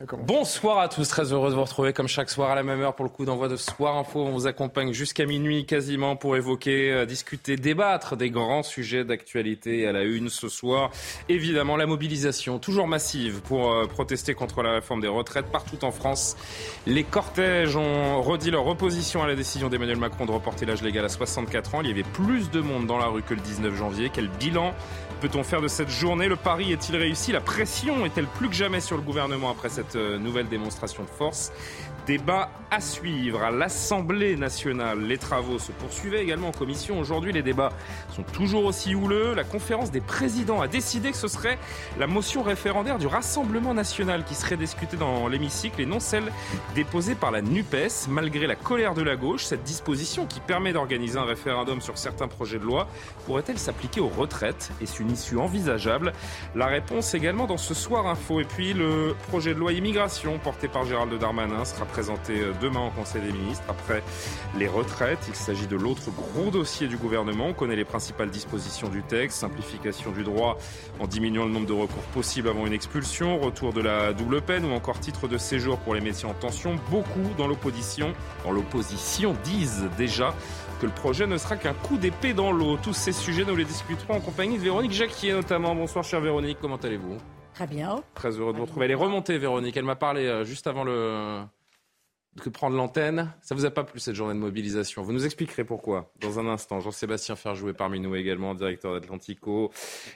Bonsoir à tous, très heureux de vous retrouver comme chaque soir à la même heure pour le coup d'envoi de Soir Info. On vous accompagne jusqu'à minuit quasiment pour évoquer, euh, discuter, débattre des grands sujets d'actualité à la une ce soir. Évidemment, la mobilisation toujours massive pour euh, protester contre la réforme des retraites partout en France. Les cortèges ont redit leur opposition à la décision d'Emmanuel Macron de reporter l'âge légal à 64 ans. Il y avait plus de monde dans la rue que le 19 janvier. Quel bilan peut-on faire de cette journée Le pari est-il réussi? La pression est-elle plus que jamais sur le gouvernement après cette euh, nouvelle démonstration de force? Débat à suivre à l'Assemblée nationale. Les travaux se poursuivaient également en commission. Aujourd'hui, les débats toujours aussi houleux. La conférence des présidents a décidé que ce serait la motion référendaire du Rassemblement national qui serait discutée dans l'hémicycle et non celle déposée par la NUPES. Malgré la colère de la gauche, cette disposition qui permet d'organiser un référendum sur certains projets de loi pourrait-elle s'appliquer aux retraites? Est-ce une issue envisageable La réponse également dans ce soir info. Et puis le projet de loi immigration porté par Gérald Darmanin sera présenté euh, demain au Conseil des ministres après les retraites. Il s'agit de l'autre gros dossier du gouvernement. On connaît les principales dispositions du texte, simplification du droit en diminuant le nombre de recours possibles avant une expulsion, retour de la double peine ou encore titre de séjour pour les métiers en tension. Beaucoup dans l'opposition, dans l'opposition disent déjà que le projet ne sera qu'un coup d'épée dans l'eau. Tous ces sujets, nous les discuterons en compagnie de Véronique Jacquier notamment. Bonsoir chère Véronique, comment allez-vous? Très bien. Très heureux de vous retrouver. Elle est remontée Véronique, elle m'a parlé euh, juste avant le, que prendre l'antenne. Ça vous a pas plu cette journée de mobilisation Vous nous expliquerez pourquoi dans un instant. Jean-Sébastien Ferjouet parmi nous également, directeur d'Atlantico.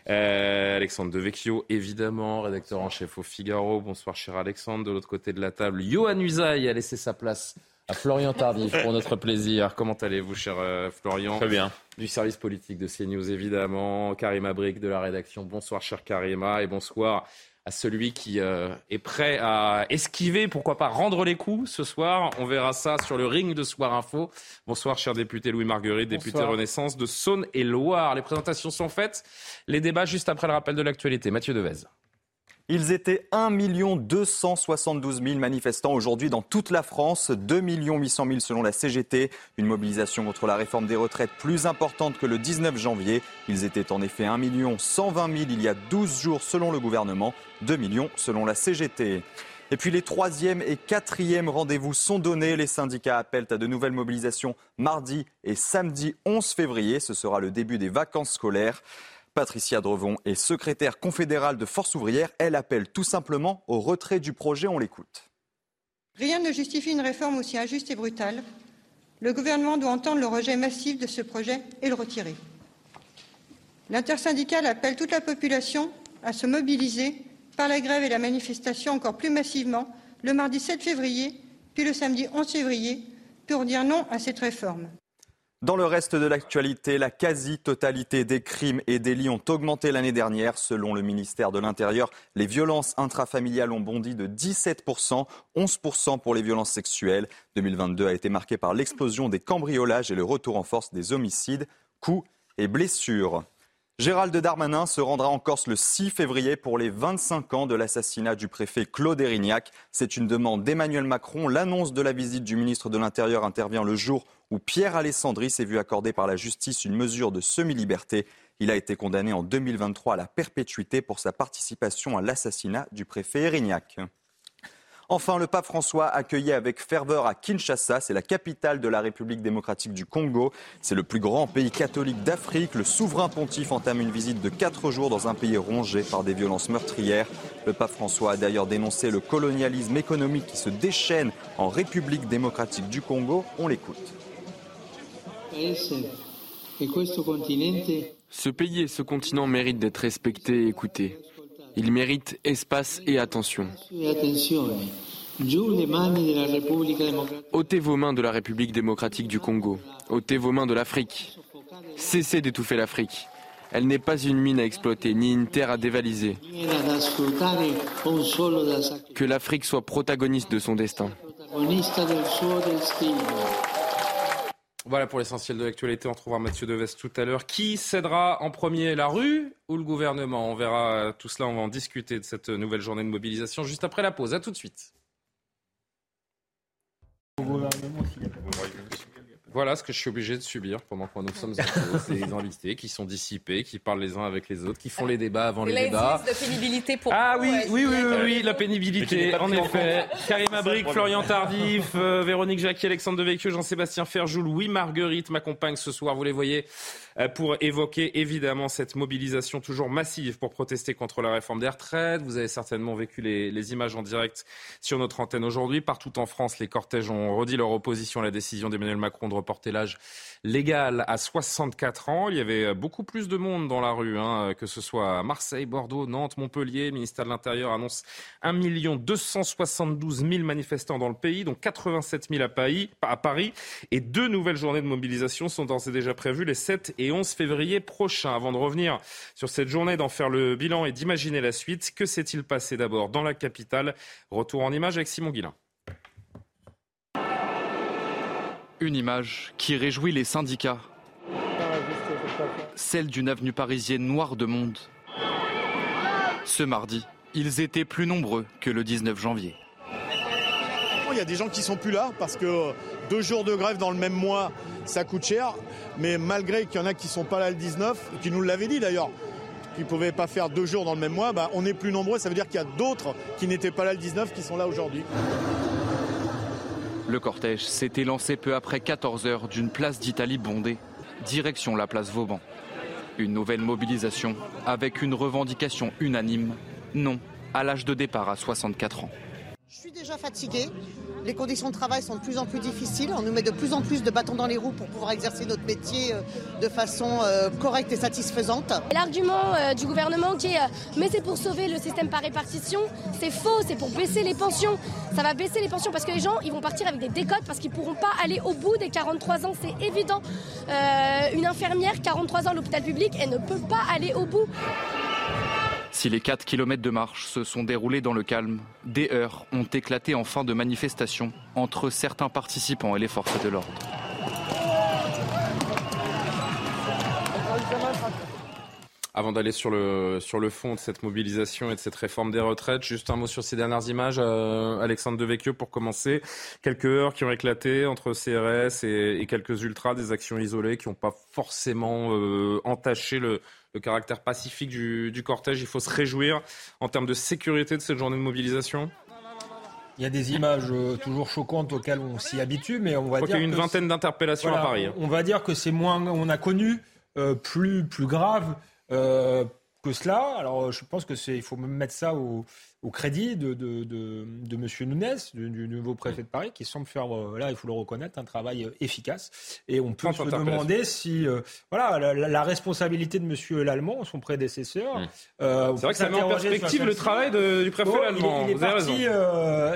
Euh, Alexandre Devecchio, évidemment, rédacteur en chef au Figaro. Bonsoir cher Alexandre. De l'autre côté de la table, Johan Usaï a laissé sa place à Florian Tardif pour notre plaisir. Comment allez-vous cher euh, Florian? Très bien. Du service politique de CNews évidemment. Karima Brick de la rédaction. Bonsoir cher Karima et bonsoir à celui qui euh, est prêt à esquiver, pourquoi pas rendre les coups ce soir. On verra ça sur le ring de Soir Info. Bonsoir, cher député Louis Marguerite, député Renaissance de Saône et Loire. Les présentations sont faites. Les débats juste après le rappel de l'actualité. Mathieu Devez. Ils étaient 1 272 000 manifestants aujourd'hui dans toute la France, 2 800 000 selon la CGT. Une mobilisation contre la réforme des retraites plus importante que le 19 janvier. Ils étaient en effet 1 120 000 il y a 12 jours selon le gouvernement, 2 millions selon la CGT. Et puis les troisième et quatrième rendez-vous sont donnés. Les syndicats appellent à de nouvelles mobilisations mardi et samedi 11 février. Ce sera le début des vacances scolaires. Patricia Drevon est secrétaire confédérale de Force ouvrière. Elle appelle tout simplement au retrait du projet. On l'écoute. Rien ne justifie une réforme aussi injuste et brutale. Le gouvernement doit entendre le rejet massif de ce projet et le retirer. L'intersyndicale appelle toute la population à se mobiliser par la grève et la manifestation encore plus massivement le mardi 7 février, puis le samedi 11 février, pour dire non à cette réforme. Dans le reste de l'actualité, la quasi-totalité des crimes et délits ont augmenté l'année dernière. Selon le ministère de l'Intérieur, les violences intrafamiliales ont bondi de 17%, 11% pour les violences sexuelles. 2022 a été marqué par l'explosion des cambriolages et le retour en force des homicides, coups et blessures. Gérald Darmanin se rendra en Corse le 6 février pour les 25 ans de l'assassinat du préfet Claude Erignac. C'est une demande d'Emmanuel Macron. L'annonce de la visite du ministre de l'Intérieur intervient le jour où Pierre Alessandri s'est vu accorder par la justice une mesure de semi-liberté. Il a été condamné en 2023 à la perpétuité pour sa participation à l'assassinat du préfet Erignac. Enfin, le pape François accueilli avec ferveur à Kinshasa, c'est la capitale de la République démocratique du Congo. C'est le plus grand pays catholique d'Afrique. Le souverain pontife entame une visite de quatre jours dans un pays rongé par des violences meurtrières. Le pape François a d'ailleurs dénoncé le colonialisme économique qui se déchaîne en République démocratique du Congo. On l'écoute. Ce pays et ce continent méritent d'être respectés et écoutés. Il mérite espace et attention. Ôtez vos mains de la République démocratique du Congo. ôtez vos mains de l'Afrique. Cessez d'étouffer l'Afrique. Elle n'est pas une mine à exploiter, ni une terre à dévaliser. Que l'Afrique soit protagoniste de son destin. Voilà pour l'essentiel de l'actualité. On trouvera Mathieu Deves tout à l'heure. Qui cédera en premier, la rue ou le gouvernement? On verra tout cela. On va en discuter de cette nouvelle journée de mobilisation juste après la pause. À tout de suite. Voilà ce que je suis obligé de subir pendant que nous sommes en. Les invités qui sont dissipés, qui parlent les uns avec les autres, qui font les débats avant les débats. de pénibilité pour Ah oui, oui, oui, oui, oui, la pénibilité, en effet. Karim Abric, Florian Tardif, euh, Véronique Jacquier, Alexandre Devecchio, Jean-Sébastien Ferjou, Louis Marguerite m'accompagnent ce soir, vous les voyez, pour évoquer évidemment cette mobilisation toujours massive pour protester contre la réforme des retraites. Vous avez certainement vécu les, les images en direct sur notre antenne aujourd'hui. Partout en France, les cortèges ont redit leur opposition à la décision d'Emmanuel Macron de reporter l'âge légal à 64 ans. Il y avait beaucoup plus de monde dans la rue, hein, que ce soit à Marseille, Bordeaux, Nantes, Montpellier. Le ministère de l'Intérieur annonce 1 272 000 manifestants dans le pays, dont 87 000 à Paris, à Paris. Et deux nouvelles journées de mobilisation sont d'ores et déjà prévues les 7 et 11 février prochains. Avant de revenir sur cette journée, d'en faire le bilan et d'imaginer la suite, que s'est-il passé d'abord dans la capitale? Retour en image avec Simon Guillain. Une image qui réjouit les syndicats. Celle d'une avenue parisienne noire de monde. Ce mardi, ils étaient plus nombreux que le 19 janvier. Il y a des gens qui sont plus là parce que deux jours de grève dans le même mois, ça coûte cher. Mais malgré qu'il y en a qui sont pas là le 19, qui nous l'avaient dit d'ailleurs, qui ne pouvaient pas faire deux jours dans le même mois, bah, on est plus nombreux. Ça veut dire qu'il y a d'autres qui n'étaient pas là le 19 qui sont là aujourd'hui. Le cortège s'était lancé peu après 14 heures d'une place d'Italie bondée, direction la place Vauban. Une nouvelle mobilisation avec une revendication unanime, non à l'âge de départ à 64 ans. Je suis déjà fatiguée. Les conditions de travail sont de plus en plus difficiles. On nous met de plus en plus de bâtons dans les roues pour pouvoir exercer notre métier euh, de façon euh, correcte et satisfaisante. L'argument euh, du gouvernement qui est mais c'est pour sauver le système par répartition, c'est faux, c'est pour baisser les pensions. Ça va baisser les pensions parce que les gens ils vont partir avec des décotes parce qu'ils ne pourront pas aller au bout des 43 ans, c'est évident. une infirmière, 43 ans à l'hôpital public, elle ne peut pas aller au bout. Si les 4 km de marche se sont déroulés dans le calme, des heurts ont éclaté en fin de manifestation entre certains participants et les forces de l'ordre. Avant d'aller sur le, fond de cette mobilisation et de cette réforme des retraites, juste un mot sur ces dernières images. Euh, Alexandre Devecchio, pour commencer. Quelques heures qui ont éclaté entre CRS et, et quelques ultras, des actions isolées qui n'ont pas forcément euh, entaché le, le caractère pacifique du, du cortège. Il faut se réjouir en termes de sécurité de cette journée de mobilisation. Il y a des images euh, toujours choquantes auxquelles on s'y habitue, mais on va dire. Il y a eu une vingtaine d'interpellations voilà, à Paris. hein. On va dire que c'est moins. On a connu euh, plus, plus grave euh, que cela. Alors je pense que c'est. Il faut même mettre ça au, au crédit de, de, de, de M. Nunes, du, du, nouveau préfet de Paris, qui semble faire, euh, là, il faut le reconnaître, un travail euh, efficace. Et on peut se demander si, euh, voilà, la, la, responsabilité de M. Lallemand, son prédécesseur. Mmh. c'est vrai que ça met en perspective le travail de, du préfet bon, Lallemand. Il, il est parti,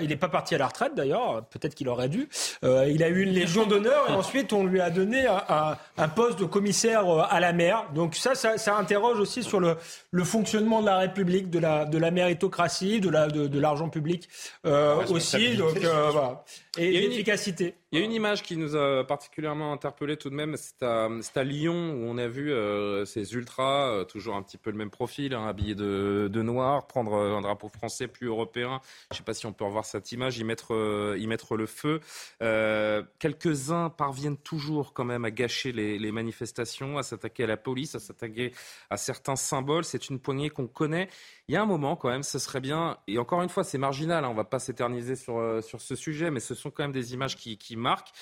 il n'est pas parti à la retraite d'ailleurs, peut-être qu'il aurait dû. il a eu une légion d'honneur et ensuite on lui a donné un, un, un, poste de commissaire à la mer. Donc ça, ça, ça interroge aussi sur le, le, fonctionnement de la République, de la, de la méritocratie de la de, de l'argent public euh, aussi donc euh, voilà et l'efficacité. Il y a une image qui nous a particulièrement interpellé tout de même, c'est à, Lyon où on a vu euh, ces ultras, euh, toujours un petit peu le même profil, hein, habillés de, noir, prendre un drapeau français plus européen. Je ne sais pas si on peut revoir cette image, y mettre, euh, le feu. Quelques-uns parviennent toujours quand même à gâcher les manifestations, à s'attaquer à la police, à s'attaquer à certains symboles. C'est une poignée qu'on connaît. Il y a un moment quand même, ce serait bien, et encore une fois c'est marginal, hein, on ne va pas s'éterniser sur, sur ce sujet, mais ce sont quand même des images qui, qui marquent.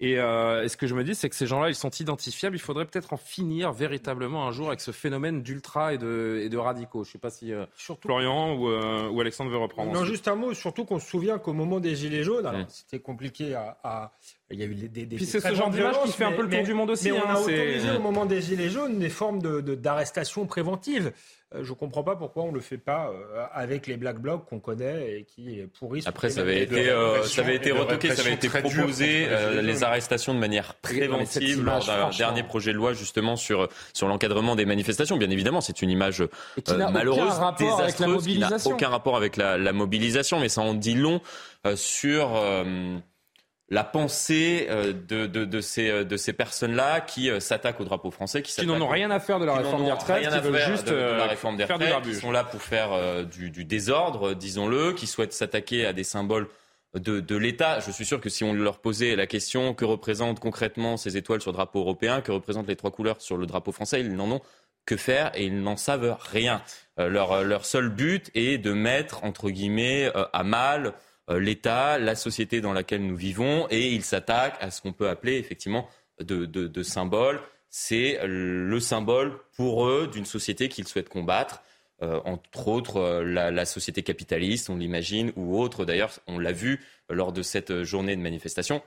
Et, euh, et, ce que je me dis, c'est que ces gens-là, ils sont identifiables. Il faudrait peut-être en finir véritablement un jour avec ce phénomène d'ultra et de, et de radicaux. Je ne sais pas si euh, surtout, Florian ou, euh, ou, Alexandre veut reprendre. Non, ensuite. juste un mot. Surtout qu'on se souvient qu'au moment des Gilets jaunes, c'était compliqué à, à, Il y a eu des, des Puis c'est ce genre d'image qui fait un peu le tour du monde aussi. Mais on hein, a autorisé au moment des Gilets jaunes des formes de- de- d'arrestation préventive. Euh, Je ne comprends pas pourquoi on ne le fait pas euh, avec les Black Blocs qu'on connaît et qui pourrissent. Après, toutes ça avait été, de euh, ça avait été et de retoqué, ça avait été proposé, les euh, arrestations de manière préventive image, lors d'un franchement. dernier projet de loi justement sur, sur l'encadrement des manifestations. Bien évidemment, c'est une image euh, malheureuse, désastreuse, qui n'a aucun rapport avec la, la mobilisation, mais ça en dit long euh, sur euh, la pensée euh, de, de, de ces, euh, de ces personnes-là qui euh, s'attaquent au drapeau français, qui, Qui n'en ont rien à faire de la réforme des retraites, qui veulent juste de, la réforme des retraites, qui sont là pour faire du, du désordre, disons-le, qui souhaitent s'attaquer à des symboles de, de l'État. Je suis sûr que si on leur posait la question que représentent concrètement ces étoiles sur le drapeau européen, que représentent les trois couleurs sur le drapeau français, ils n'en ont que faire et ils n'en savent rien. Euh, leur, leur seul but est de mettre, entre guillemets, euh, à mal l'État, la société dans laquelle nous vivons, et ils s'attaquent à ce qu'on peut appeler effectivement de, de, de symbole. C'est le symbole pour eux d'une société qu'ils souhaitent combattre. Euh, entre autres euh, la, société capitaliste, on l'imagine, ou autre. D'ailleurs, on l'a vu euh, lors de cette journée de manifestation,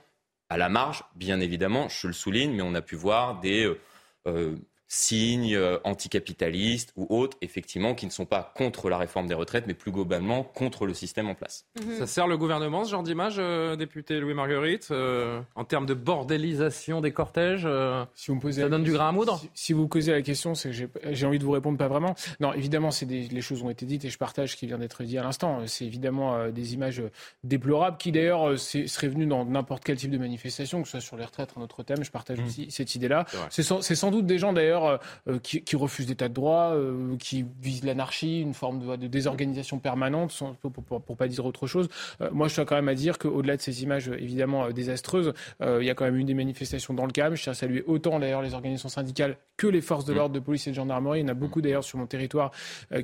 à la marge, bien évidemment, je le souligne, mais on a pu voir des euh, euh, signes euh, anticapitalistes ou autres, effectivement, qui ne sont pas contre la réforme des retraites, mais plus globalement contre le système en place. Ça sert le gouvernement, ce genre d'image, euh, député Louis Marguerite, euh, en termes de bordélisation des cortèges euh, Si vous me posez Ça la donne du question- grain à moudre Si, si vous posez la question, c'est que j'ai- j'ai envie de vous répondre pas vraiment. Non, évidemment, c'est des, les choses ont été dites et je partage ce qui vient d'être dit à l'instant. C'est évidemment euh, des images déplorables qui d'ailleurs seraient venues dans n'importe quel type de manifestation, que ce soit sur les retraites, un autre thème. Je partage aussi cette idée-là. C'est sans, c'est sans doute des gens d'ailleurs euh, qui, qui refusent l'état de droit, euh, qui visent l'anarchie, une forme de, de désorganisation permanente, sans- pour, pour, pour pas dire autre chose. Euh, moi, je tiens quand même à dire qu'au-delà de ces images évidemment désastreuses, il y a quand même eu des manifestations dans le calme. Je tiens à saluer autant d'ailleurs les organisations syndicales que les forces de l'ordre de police et de gendarmerie. Il y en a beaucoup d'ailleurs sur mon territoire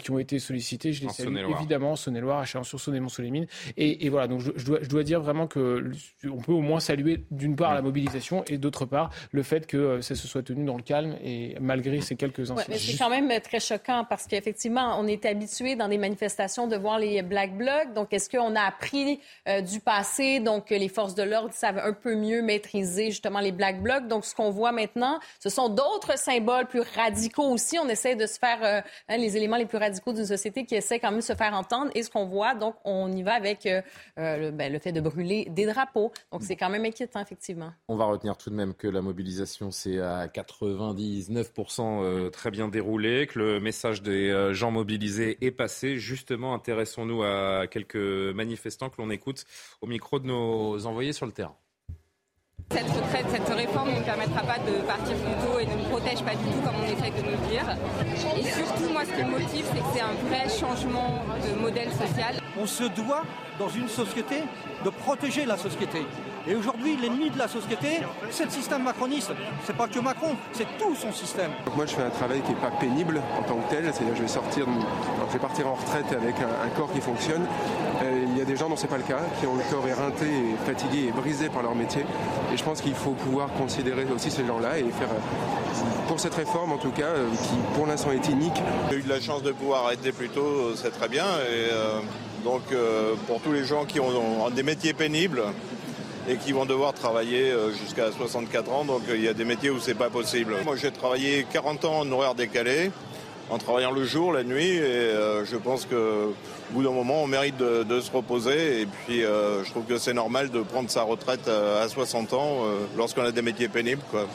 qui ont été sollicités. Je les salue évidemment en Saône-et-Loire, à Chalon-sur-Saône et Mont-Solémine. Et, et voilà, donc je, je dois, je dois dire vraiment que on peut au moins saluer d'une part la mobilisation et d'autre part le fait que ça se soit tenu dans le calme et malgré ces quelques incidents. c'est quand même très choquant parce qu'effectivement, on est habitué dans des manifestations de voir les Black Blocs. Donc, est-ce qu'on a appris euh, du passé? Donc, les forces de l'ordre savent un peu mieux maîtriser justement les Black Blocs. Donc, ce qu'on voit maintenant, ce sont d'autres symboles plus radicaux aussi. On essaie de se faire euh, hein, les éléments les plus radicaux d'une société qui essaie quand même de se faire entendre. Et ce qu'on voit, donc, on y va avec euh, le, ben, le fait de brûler des drapeaux. Donc, c'est quand même inquiétant, effectivement. On va retenir tout de même que la mobilisation s'est à 99% euh, très bien déroulée, que le message des euh, gens mobilisés est passé. Justement, intéressons-nous à quelques manifestants que l'on écoute au micro de nos envoyés sur le terrain. Cette retraite, cette réforme ne nous permettra pas de partir plus tôt et ne nous protège pas du tout comme on essaie de nous le dire. Et surtout, moi, ce qui me motive, c'est que c'est un vrai changement de modèle social. On se doit, dans une société, de protéger la société. Et aujourd'hui, l'ennemi de la société, c'est le système macroniste. C'est pas que Macron, c'est tout son système. Donc moi je fais un travail qui n'est pas pénible en tant que tel, c'est-à-dire je vais sortir, je vais partir en retraite avec un, un corps qui fonctionne. Euh, il y a des gens dont c'est pas le cas, qui ont le corps éreinté, et fatigué et brisé par leur métier. Et je pense qu'il faut pouvoir considérer aussi ces gens-là et faire, euh, pour cette réforme en tout cas, euh, qui pour l'instant est inique. J'ai eu de la chance de pouvoir arrêter plus tôt, c'est très bien. Et euh, donc euh, pour tous les gens qui ont, ont des métiers pénibles et qui vont devoir travailler euh, jusqu'à 64 ans, donc euh, il y a des métiers où c'est pas possible. Moi j'ai travaillé 40 ans en horaire décalé, en travaillant le jour, la nuit, et euh, je pense que au bout d'un moment on mérite de, de se reposer. Et puis je trouve que c'est normal de prendre sa retraite à 60 ans lorsqu'on a des métiers pénibles. Quoi.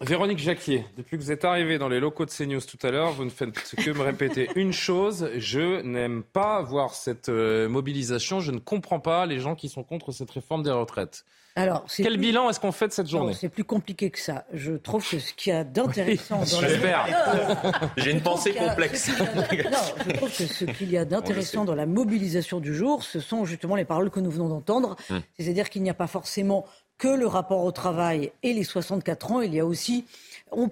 Véronique Jacquier, depuis que vous êtes arrivée dans les locaux de CNews tout à l'heure, vous ne faites que me répéter une chose. Je n'aime pas voir cette euh, mobilisation. Je ne comprends pas les gens qui sont contre cette réforme des retraites. Alors, Quel plus- bilan est-ce qu'on fait de cette journée? c'est plus compliqué que ça. Je trouve que ce qu'il y a d'intéressant Oui, dans la j'espère. J'ai une pensée qu'il y a- complexe. ce qu'il y a- Non, je trouve que ce qu'il y a d'intéressant dans la mobilisation du jour, ce sont justement les paroles que nous venons d'entendre. Hmm. C'est-à-dire qu'il n'y a pas forcément que le rapport au travail et les 64 ans, il y a aussi on,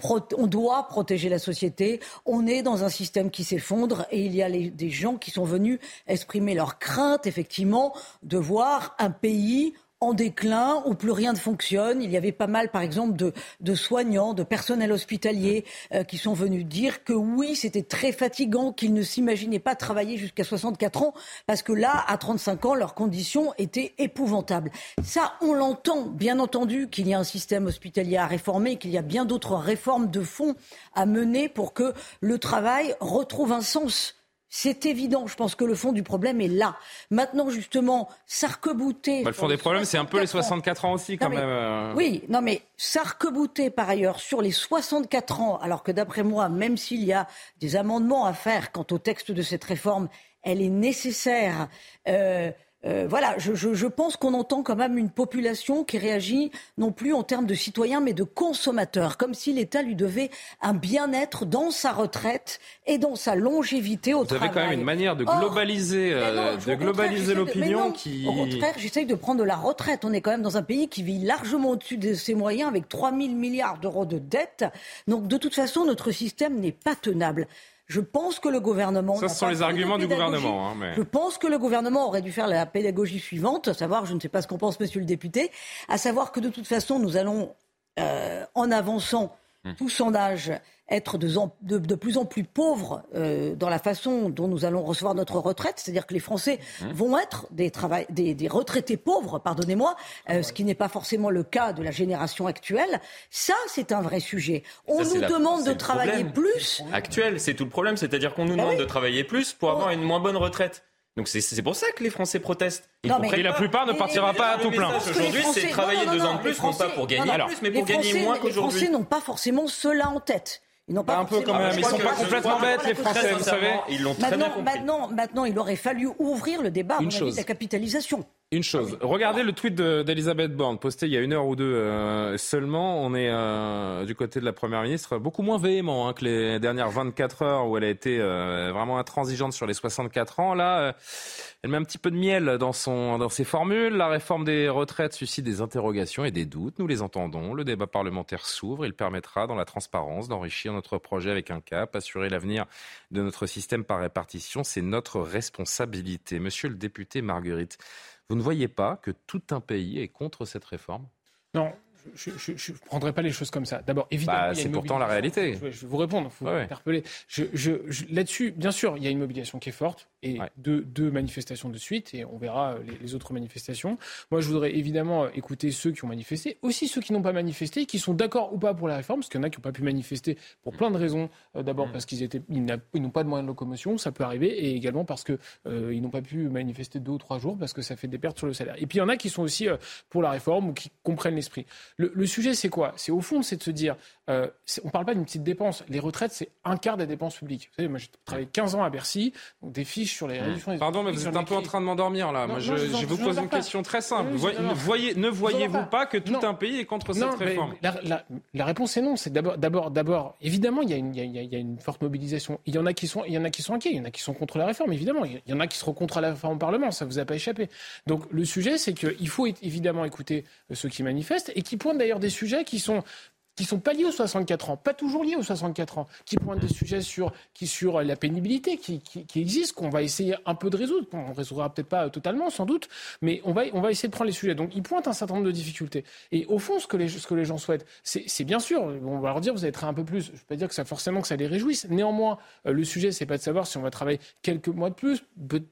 doit protéger la société. On est dans un système qui s'effondre et il y a des gens qui sont venus exprimer leur crainte, effectivement, de voir un pays en déclin, où plus rien ne fonctionne. Il y avait pas mal, par exemple, de, soignants, de personnel hospitalier euh, qui sont venus dire que oui, c'était très fatigant, qu'ils ne s'imaginaient pas travailler jusqu'à 64 ans, parce que là, à 35 ans, leurs conditions étaient épouvantables. Ça, on l'entend, bien entendu, qu'il y a un système hospitalier à réformer, qu'il y a bien d'autres réformes de fond à mener pour que le travail retrouve un sens. C'est évident. Je pense que le fond du problème est là. Maintenant, justement, s'arc-bouter. Bah, le fond des problèmes, c'est un peu les 64 ans aussi, quand même. Oui, non, mais s'arc-bouter par ailleurs sur les 64 ans, alors que d'après moi, même s'il y a des amendements à faire quant au texte de cette réforme, elle est nécessaire. Euh, euh, voilà, je, pense qu'on entend quand même une population qui réagit non plus en termes de citoyens, mais de consommateurs, comme si l'État lui devait un bien-être dans sa retraite et dans sa longévité au travail. Vous avez quand même une manière de globaliser, euh, de globaliser l'opinion qui. Au contraire, j'essaye de prendre de la retraite. On est quand même dans un pays qui vit largement au-dessus de ses moyens, avec 3 000 milliards d'euros de dettes. Donc, de toute façon, notre système n'est pas tenable. Je pense que le gouvernement. Ça, ce sont les arguments du gouvernement. Hein, Je pense que le gouvernement aurait dû faire la pédagogie suivante, à savoir, je ne sais pas ce qu'en pense monsieur le député, à savoir que de toute façon, nous allons, euh, en avançant hum. tous être de, plus en plus pauvres euh, dans la façon dont nous allons recevoir notre retraite, c'est-à-dire que les Français mmh. vont être des, des, retraités pauvres, pardonnez-moi, euh, ce qui n'est pas forcément le cas de la génération actuelle. Ça, c'est un vrai sujet. On nous demande de travailler plus. Actuel, c'est tout le problème, c'est-à-dire qu'on nous ben demande de travailler plus pour avoir une moins bonne retraite. Donc c'est pour ça que les Français protestent. non, mais, la plupart ne partira pas à tout plein. Aujourd'hui, c'est travailler deux ans de plus, non pas pour gagner plus, mais pour gagner moins qu'aujourd'hui. Les Français n'ont pas forcément cela en tête. Ils n'ont pas un peu quand même. Ils sont pas complètement bêtes, les Français, vous savez. Ils l'ont très maintenant, bien Maintenant, maintenant, il aurait fallu ouvrir le débat, Une chose. de la capitalisation. Une chose, regardez le tweet d'Elisabeth Borne, posté il y a une heure ou deux euh, seulement. On est euh, du côté de la Première ministre beaucoup moins véhément hein, que les dernières 24 heures où elle a été euh, vraiment intransigeante sur les 64 ans. Là, elle met un petit peu de miel dans, son, dans ses formules. La réforme des retraites suscite des interrogations et des doutes. Nous les entendons. Le débat parlementaire s'ouvre. Il permettra, dans la transparence, d'enrichir notre projet avec un cap, assurer l'avenir de notre système par répartition. C'est notre responsabilité. Monsieur le député Marguerite, vous ne voyez pas que tout un pays est contre cette réforme? Non, je ne prendrai pas les choses comme ça. D'abord, évidemment. Bah, c'est pourtant la réalité. Je vais, vous répondre, il faut interpeller. Là-dessus, bien sûr, il y a une mobilisation qui est forte et deux, manifestations de suite, et on verra les, autres manifestations. Moi, je voudrais évidemment écouter ceux qui ont manifesté, aussi ceux qui n'ont pas manifesté, qui sont d'accord ou pas pour la réforme, parce qu'il y en a qui n'ont pas pu manifester pour plein de raisons. Euh, d'abord mm. parce qu'ils étaient, ils n'ont pas de moyens de locomotion, ça peut arriver, et également parce qu'ils euh, n'ont pas pu manifester deux ou trois jours parce que ça fait des pertes sur le salaire. Et puis il y en a qui sont aussi euh, pour la réforme ou qui comprennent l'esprit. Le, le sujet, c'est quoi? C'est au fond, c'est de se dire, euh, on ne parle pas d'une petite dépense. Les retraites, c'est un quart des dépenses publiques. Vous savez, moi, j'ai travaillé 15 ans à Bercy, donc des fiches sur les mmh. réductions. Pardon, mais vous êtes un peu en train de m'endormir là. moi, je, vais vous poser une question très simple. voyez, ne voyez-vous pas que tout un pays est contre cette réforme? la, réponse est non. C'est d'abord, d'abord, d'abord, évidemment, il y, a une, il, y a, une forte mobilisation. Il y en a qui sont, il y en a qui sont inquiets, il y en a qui sont contre la réforme, évidemment. Il y en a qui seront contre la réforme au Parlement. Ça vous a pas échappé. Donc, le sujet, c'est qu'il faut évidemment écouter ceux qui manifestent et qui pointent d'ailleurs des sujets qui sont qui sont pas liés aux 64 ans, pas toujours liés aux 64 ans, qui pointent des sujets sur, qui, sur la pénibilité qui, qui, existent, qu'on va essayer un peu de résoudre. On ne résoudra peut-être pas totalement, sans doute, mais on va, on va essayer de prendre les sujets. Donc, ils pointent un certain nombre de difficultés. Et au fond, ce que les, ce que les gens souhaitent, c'est bien sûr, on va leur dire, vous allez travailler un peu plus. Je ne veux pas dire que ça, forcément que ça les réjouisse. Néanmoins, euh, le sujet, c'est pas de savoir si on va travailler quelques mois de plus,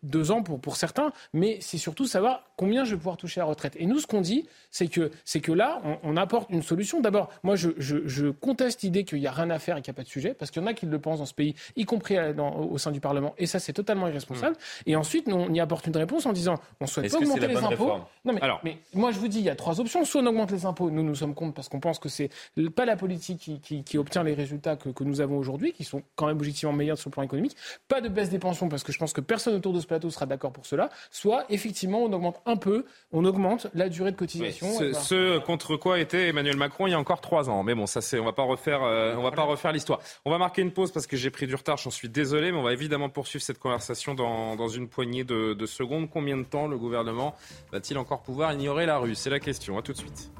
deux ans pour, pour certains, mais c'est surtout savoir combien je vais pouvoir toucher à la retraite. Et nous, ce qu'on dit, c'est que, que là, on, on apporte une solution. D'abord, moi, je, je, conteste l'idée qu'il n'y a rien à faire et qu'il n'y a pas de sujet, parce qu'il y en a qui le pensent dans ce pays, y compris au sein du Parlement, et ça, c'est totalement irresponsable. Hmm. Et ensuite, on y apporte une réponse en disant on souhaite pas augmenter les impôts. Non, mais, Alors. mais moi, je vous dis, il y a trois options. Soit on augmente les impôts, nous, nous sommes contre parce qu'on pense que c'est pas la politique qui, obtient les résultats que, nous avons aujourd'hui, qui sont quand même objectivement meilleurs sur le plan économique. Pas de baisse des pensions, parce que je pense que personne autour de ce plateau sera d'accord pour cela. Soit, effectivement, on augmente un peu, on augmente la durée de cotisation. ce, contre quoi était Emmanuel Macron il y a encore trois ans. Mais bon, ça c'est, on va pas refaire, euh, on va pas refaire l'histoire. On va marquer une pause parce que j'ai pris du retard, j'en suis désolé, mais on va évidemment poursuivre cette conversation dans, une poignée de, de, secondes. Combien de temps le gouvernement va-t-il encore pouvoir ignorer la rue? C'est la question. À tout de suite.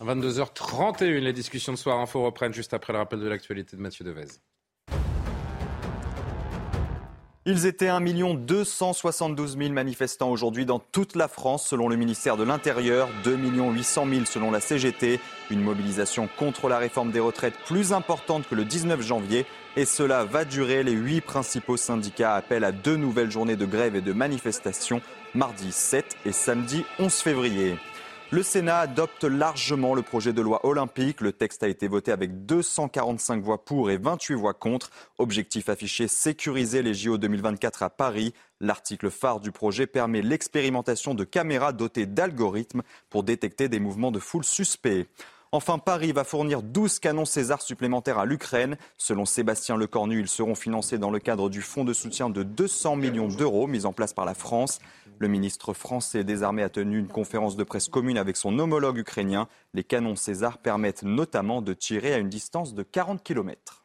22h31, les discussions de Soir Info reprennent juste après le rappel de l'actualité de Mathieu Devez. Ils étaient 1 272 000 manifestants aujourd'hui dans toute la France, selon le ministère de l'Intérieur, 2 800 000 selon la CGT. Une mobilisation contre la réforme des retraites plus importante que le 19 janvier. Et cela va durer. Les huit principaux syndicats appellent à deux nouvelles journées de grève et de manifestation, mardi 7 et samedi 11 février. Le Sénat adopte largement le projet de loi olympique. Le texte a été voté avec 245 voix pour et 28 voix contre. Objectif affiché, sécuriser les JO 2024 à Paris. L'article phare du projet permet l'expérimentation de caméras dotées d'algorithmes pour détecter des mouvements de foule suspects. Enfin, Paris va fournir 12 canons César supplémentaires à l'Ukraine. Selon Sébastien Lecornu, ils seront financés dans le cadre du fonds de soutien de 200 millions d'euros mis en place par la France. Le ministre français des Armées a tenu une conférence de presse commune avec son homologue ukrainien. Les canons César permettent notamment de tirer à une distance de 40 km.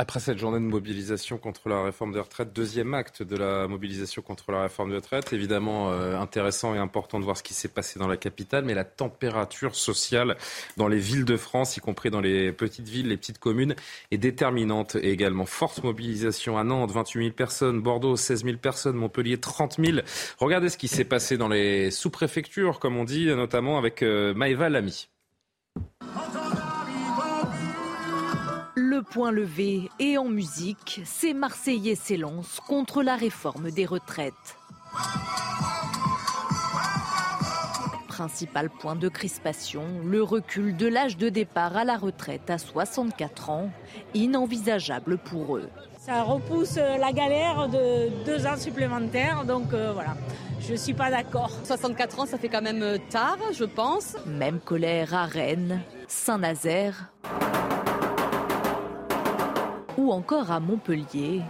Après cette journée de mobilisation contre la réforme des retraites, deuxième acte de la mobilisation contre la réforme des retraites, évidemment euh, intéressant et important de voir ce qui s'est passé dans la capitale, mais la température sociale dans les villes de France, y compris dans les petites villes, les petites communes, est déterminante et également. Forte mobilisation à Nantes, 28 000 personnes, Bordeaux, 16 000 personnes, Montpellier, 30 000. Regardez ce qui s'est passé dans les sous-préfectures, comme on dit, notamment avec euh, Maëva Lamy. Le point levé et en musique, ces Marseillais s'élancent contre la réforme des retraites. Principal point de crispation, le recul de l'âge de départ à la retraite à 64 ans, inenvisageable pour eux. Ça repousse la galère de deux ans supplémentaires, donc euh, voilà. Je ne suis pas d'accord. 64 ans, ça fait quand même tard, je pense. Même colère à Rennes, Saint-Nazaire ou encore à Montpellier.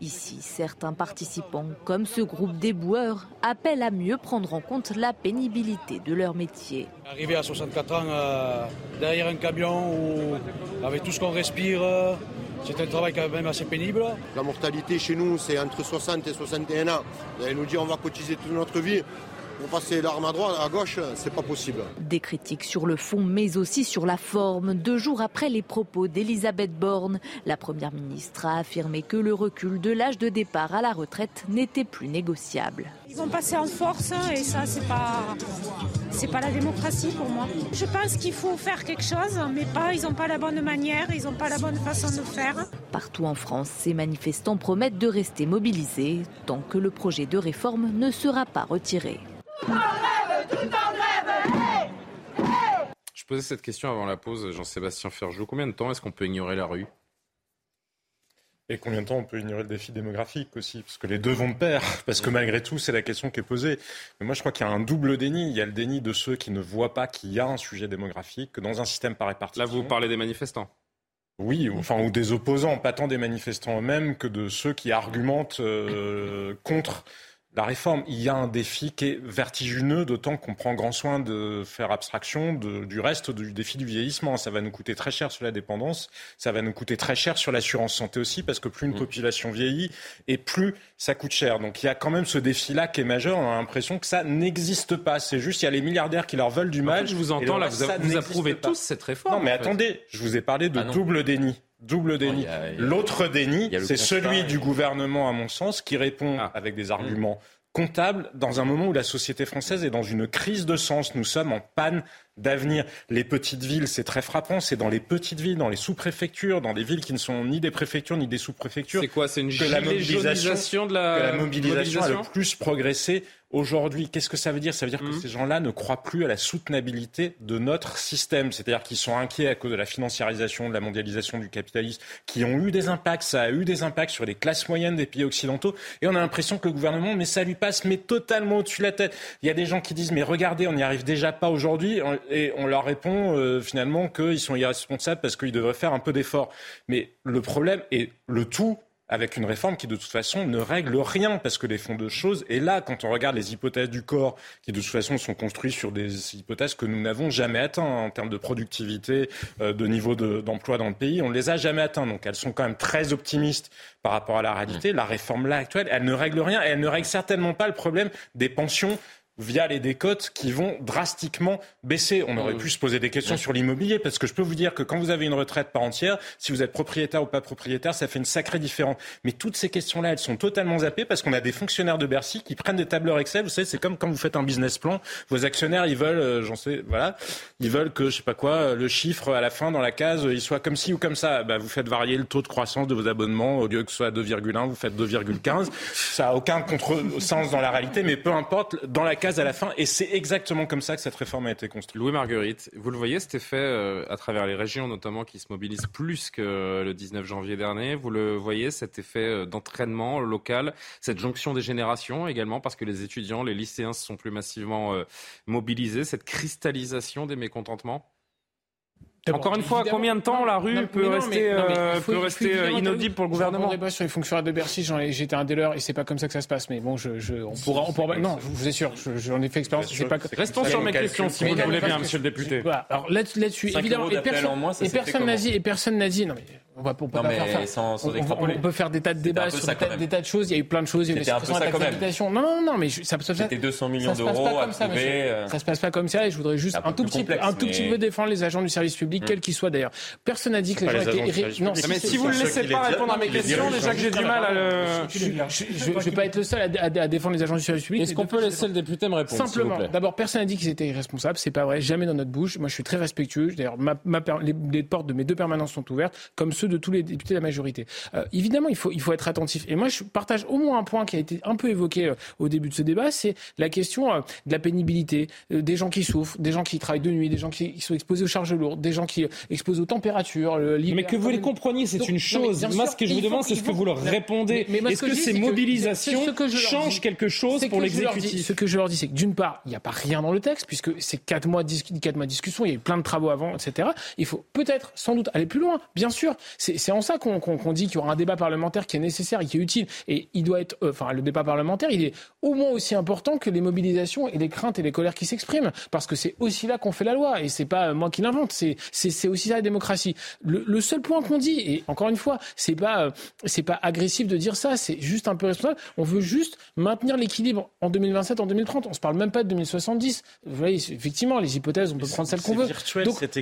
Ici, certains participants, comme ce groupe des boueurs, appellent à mieux prendre en compte la pénibilité de leur métier. Arriver à 64 ans euh, derrière un camion ou avec tout ce qu'on respire, euh, c'est un travail quand même assez pénible. La mortalité chez nous, c'est entre 60 et 61 ans. Vous nous dit on va cotiser toute notre vie. Pour passer l'arme à droite, à gauche, c'est pas possible. Des critiques sur le fond, mais aussi sur la forme. Deux jours après les propos d'Elisabeth Borne, la première ministre a affirmé que le recul de l'âge de départ à la retraite n'était plus négociable. Ils ont passé en force hein, et ça, c'est pas, c'est pas la démocratie pour moi. Je pense qu'il faut faire quelque chose, mais pas, ils n'ont pas la bonne manière, ils n'ont pas la bonne façon de faire. Partout en France, ces manifestants promettent de rester mobilisés tant que le projet de réforme ne sera pas retiré. Je posais cette question avant la pause, Jean-Sébastien Ferjou. Combien de temps est-ce qu'on peut ignorer la rue? Et combien de temps on peut ignorer le défi démographique aussi? Parce que les deux vont de pair. Parce que malgré tout, c'est la question qui est posée. Mais moi, je crois qu'il y a un double déni. Il y a le déni de ceux qui ne voient pas qu'il y a un sujet démographique, que dans un système par répartition. Là, vous parlez des manifestants oui, enfin, ou des opposants, pas tant des manifestants eux-mêmes que de ceux qui argumentent euh, contre la réforme, il y a un défi qui est vertigineux, d'autant qu'on prend grand soin de faire abstraction du reste du défi du vieillissement. Ça va nous coûter très cher sur la dépendance, ça va nous coûter très cher sur l'assurance santé aussi, parce que plus une mmh. population vieillit et plus ça coûte cher. Donc il y a quand même ce défi-là qui est majeur. On a l'impression que ça n'existe pas. C'est juste, il y a les milliardaires qui leur veulent du mal. je vous entends là, vous, approuvez tous cette réforme. Non, mais attendez, je vous ai parlé de ah double déni. Double déni. L'autre déni, c'est celui du gouvernement, à mon sens, qui répond ah. avec des arguments comptables dans un moment où la société française est dans une crise de sens. Nous sommes en panne d'avenir. Les petites villes, c'est très frappant. C'est dans les petites villes, dans les sous-préfectures, dans des villes qui ne sont ni des préfectures ni des sous-préfectures. C'est quoi C'est une que la mobilisation de la, que la mobilisation, a le plus progressé aujourd'hui. Qu'est-ce que ça veut dire? Ça veut dire que mmh. ces gens-là ne croient plus à la soutenabilité de notre système. C'est-à-dire qu'ils sont inquiets à cause de la financiarisation, de la mondialisation du capitalisme, qui ont eu des impacts. Ça a eu des impacts sur les classes moyennes des pays occidentaux. Et on a l'impression que le gouvernement, mais ça lui passe mais totalement au-dessus de la tête. Il y a des gens qui disent, mais regardez, on n'y arrive déjà pas aujourd'hui. Et on leur répond euh, finalement qu'ils sont irresponsables parce qu'ils devraient faire un peu d'effort. Mais le problème est le tout avec une réforme qui de toute façon ne règle rien parce que les fonds de choses et là quand on regarde les hypothèses du corps qui de toute façon sont construites sur des hypothèses que nous n'avons jamais atteintes en termes de productivité, euh, de niveau d'emploi dans le pays, on ne les a jamais atteintes donc elles sont quand même très optimistes par rapport à la réalité. La réforme là actuelle, elle ne règle rien et elle ne règle certainement pas le problème des pensions via les décotes qui vont drastiquement baisser. On aurait pu se poser des questions sur l'immobilier parce que je peux vous dire que quand vous avez une retraite par entière, si vous êtes propriétaire ou pas propriétaire, ça fait une sacrée différence. Mais toutes ces questions-là, elles sont totalement zappées parce qu'on a des fonctionnaires de Bercy qui prennent des tableurs Excel. Vous savez, c'est comme quand vous faites un business plan. Vos actionnaires, ils veulent, euh, j'en sais, voilà, ils veulent que, je sais pas quoi, euh, le chiffre à la fin dans la case, euh, il soit comme ci ou comme ça. Bah, vous faites varier le taux de croissance de vos abonnements. Au lieu que ce soit 2,1, vous faites 2,15. Ça a aucun contre-sens dans la réalité, mais peu importe, dans la case, à la fin. Et c'est exactement comme ça que cette réforme a été construite. Louis Marguerite, vous le voyez, cet effet euh, à travers les régions notamment qui se mobilisent plus que euh, le 19 janvier dernier. Vous le voyez, cet effet euh, d'entraînement local, cette jonction des générations également, parce que les étudiants, les lycéens se sont plus massivement mobilisés, cette cristallisation des mécontentements? Encore une fois, combien de temps la rue peut rester, mais, euh, faut, peut rester euh, inaudible pour le gouvernement Un débat sur les fonctionnaires de Bercy, j'étais un dealer et c'est pas comme ça que ça se passe. Mais bon, je, je, on pourra, on pourra. Non, je vous assure, j'en ai fait expérience. Pas... Restons sur mes questions, si vous voulez bien, monsieur le député. Alors là-dessus, évidemment, et personne n'a dit, et personne n'a non mais on, peut faire, des tas de débats sur des tas, de choses. Il y a eu plein de choses. Il y a eu des suppressions de taxes Non, non, non, mais je, ça, ça, ça, 200 millions d'euros à ça, euh... ça se passe pas comme ça. Et je voudrais juste un, tout petit, peu défendre les agents du service public, mmh. quels qu'ils soient d'ailleurs. Personne n'a dit que les gens étaient. Non, mais si vous ne laissez pas répondre à mes questions, déjà que j'ai du mal à le. Je ne vais pas être le seul à défendre les agents du service public. Est-ce qu'on peut laisser le député me répondre Simplement. D'abord, personne n'a dit qu'ils étaient irresponsables. C'est pas vrai. Jamais dans notre bouche. Moi, je suis très respectueux. D'ailleurs, les portes de mes deux permanences sont ouvertes, comme ceux de tous les députés de la majorité. Euh, évidemment, il faut, il faut être attentif. Et moi, je partage au moins un point qui a été un peu évoqué euh, au début de ce débat, c'est la question euh, de la pénibilité, des gens qui souffrent, des gens qui travaillent de nuit, des gens qui, sont exposés aux charges lourdes, des gens qui exposés aux températures. Le mais que vous les compreniez, c'est une chose. Moi, ce que je vous demande, c'est ce que vous leur répondez. Mais Est-ce que ces mobilisations changent quelque chose pour l'exécutif Ce que je leur dis, c'est que d'une part, il n'y a pas rien dans le texte, puisque c'est 4 mois, de discussion, il y a eu plein de travaux avant, etc. Il faut peut-être, sans doute, aller plus loin, bien sûr. C'est en ça qu'on qu qu dit qu'il y aura un débat parlementaire qui est nécessaire et qui est utile. Et il doit être, euh, enfin, le débat parlementaire, il est au moins aussi important que les mobilisations et les craintes et les colères qui s'expriment, parce que c'est aussi là qu'on fait la loi et c'est pas euh, moi qui l'invente. C'est aussi ça la démocratie. Le, le seul point qu'on dit, et encore une fois, c'est pas euh, c'est pas agressif de dire ça, c'est juste un peu responsable. On veut juste maintenir l'équilibre en 2027, en 2030. On se parle même pas de 2070. Vous voyez, effectivement, les hypothèses, on peut prendre celles qu'on veut.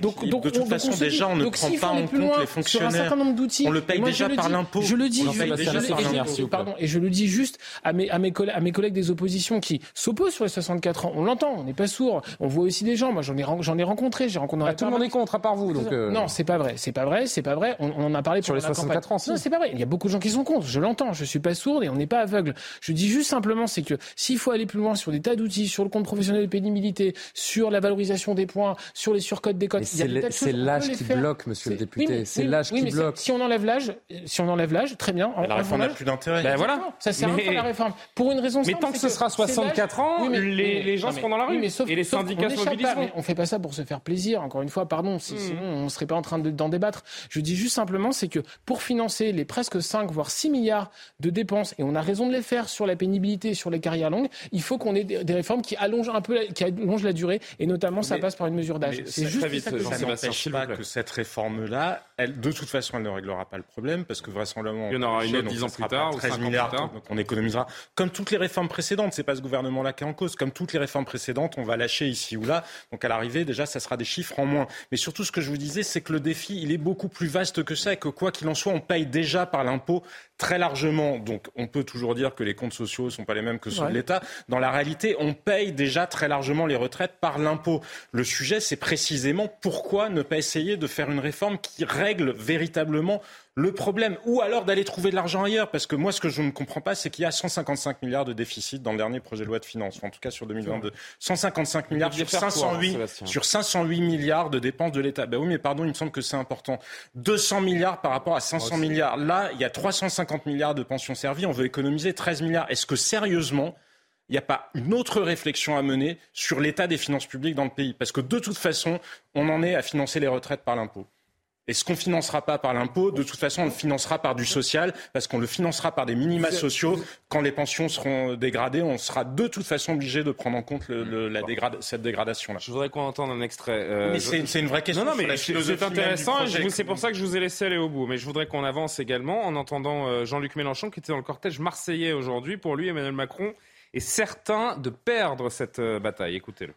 Donc, donc, de toute façon, déjà, on ne prend pas en compte les fonctionnaires certain nombre d'outils. On le paye moi, déjà par l'impôt. Je le dis, je, pardon, et je le dis juste à mes, collègues, des oppositions qui s'opposent sur les 64 ans. On l'entend, on n'est pas sourd. On voit aussi des gens. Moi, j'en ai, rencontré. J'ai rencontré. Bah, tout le monde est contre, à part vous. Donc euh... Non, c'est pas vrai. C'est pas vrai. C'est pas vrai. On, en a parlé sur les 64 ans. Non, c'est pas vrai. Il y a beaucoup de gens qui sont contre. Je l'entends. Je suis pas sourd et on n'est pas aveugle. Je dis juste simplement, c'est que s'il faut aller plus loin sur des tas d'outils, sur le compte professionnel de pénibilité, sur la valorisation des points, sur les surcodes des codes. C'est l'âge qui bloque, monsieur le député. C'est l'âge qui si on enlève l'âge, euh, si on enlève l'âge, très bien. La réforme n'a plus d'intérêt. Ben ça sert mais... à la réforme. Pour une raison simple. Mais tant que ce sera 64 ans, les, gens seront dans la rue. Mais sauf, et les syndicats se mobiliseront. on fait pas ça pour se faire plaisir. Encore une fois, pardon. Hmm. Sinon, on serait pas en train d'en débattre. Je dis juste simplement, c'est que pour financer les presque 5 voire 6 milliards de dépenses, et on a raison de les faire sur la pénibilité, sur les carrières longues, il faut qu'on ait des réformes qui allongent un peu, qui allongent la durée, et notamment ça passe par une mesure d'âge. C'est juste ça que ça n'empêche pas que cette réforme-là, de toute façon façon, elle ne réglera pas le problème parce que vraisemblablement. Il y en aura une autre 10 ans plus tard, 13 milliards, tard. donc on économisera. Comme toutes les réformes précédentes, c'est pas ce gouvernement-là qui est en cause. Comme toutes les réformes précédentes, on va lâcher ici ou là. Donc à l'arrivée, déjà, ça sera des chiffres en moins. Mais surtout, ce que je vous disais, c'est que le défi, il est beaucoup plus vaste que ça et que quoi qu'il en soit, on paye déjà par l'impôt très largement. Donc, on peut toujours dire que les comptes sociaux ne sont pas les mêmes que ceux de l'État. Dans la réalité, on paye déjà très largement les retraites par l'impôt. Le sujet, c'est précisément pourquoi ne pas essayer de faire une réforme qui règle véritablement le problème, ou alors d'aller trouver de l'argent ailleurs, parce que moi, ce que je ne comprends pas, c'est qu'il y a 155 milliards de déficit dans le dernier projet de loi de finances, en tout cas sur 2022. 155 milliards sur 508, milliards de dépenses de l'État. Ben oui, mais pardon, il me semble que c'est important. 200 milliards par rapport à 500 milliards. Là, il y a 350 milliards de pensions servies, on veut économiser 13 milliards. Est-ce que sérieusement, il n'y a pas une autre réflexion à mener sur l'état des finances publiques dans le pays? Parce que de toute façon, on en est à financer les retraites par l'impôt. Et ce qu'on financera pas par l'impôt, de toute façon, on le financera par du social, parce qu'on le financera par des minima sociaux. Quand les pensions seront dégradées, on sera de toute façon obligé de prendre en compte cette dégradation-là. Je voudrais qu'on entende un extrait. Euh, mais c'est une vraie question. C'est intéressant. C'est pour ça que je vous ai laissé aller au bout. Mais je voudrais qu'on avance également en entendant euh, Jean-Luc Mélenchon, qui était dans le cortège marseillais aujourd'hui. Pour lui, Emmanuel Macron est certain de perdre cette euh, bataille. Écoutez-le.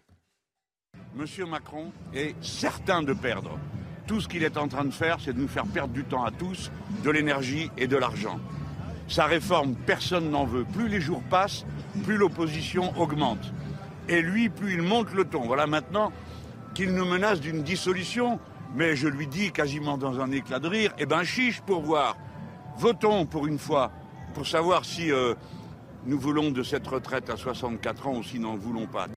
Monsieur Macron est certain de perdre. Tout ce qu'il est en train de faire, c'est de nous faire perdre du temps à tous, de l'énergie et de l'argent. Sa réforme, personne n'en veut. Plus les jours passent, plus l'opposition augmente. Et lui, plus il monte le ton. Voilà maintenant qu'il nous menace d'une dissolution. Mais je lui dis quasiment dans un éclat de rire, eh ben chiche pour voir. Votons pour une fois, pour savoir si euh, nous voulons de cette retraite à 64 ans ou si nous n'en voulons pas.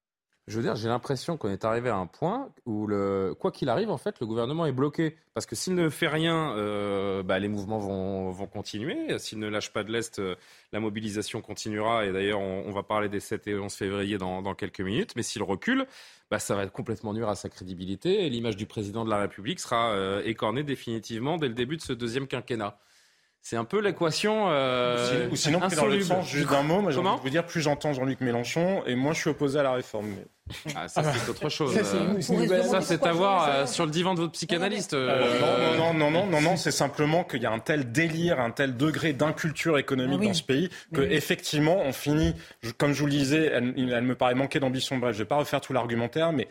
Je veux dire, j'ai l'impression qu'on est arrivé à un point où, quoi qu'il arrive, en fait, le gouvernement est bloqué. Parce que s'il ne fait rien, euh, bah, les mouvements vont, vont continuer. S'il ne lâche pas de l'Est, euh, la mobilisation continuera. Et d'ailleurs, on, va parler des 7 et 11 février dans, quelques minutes. Mais s'il recule, bah, ça va complètement nuire à sa crédibilité. Et l'image du président de la République sera euh, écornée définitivement dès le début de ce deuxième quinquennat. C'est un peu l'équation. Euh, ou sinon, dans le sens juste d'un mot, moi j'ai envie de vous dire, plus j'entends Jean-Luc Mélenchon, et moi je suis opposé à la réforme. Ah, ça, c'est autre chose. Ça, c'est à voir euh, sur le divan de votre psychanalyste. Euh... non, non, non, non, non, non, c'est simplement qu'il y a un tel délire, un tel degré d'inculture économique oui. dans ce pays, que Oui. effectivement, on finit, je- comme je vous le disais, elle, elle me paraît manquer d'ambition. Bref, je vais pas refaire tout l'argumentaire, mais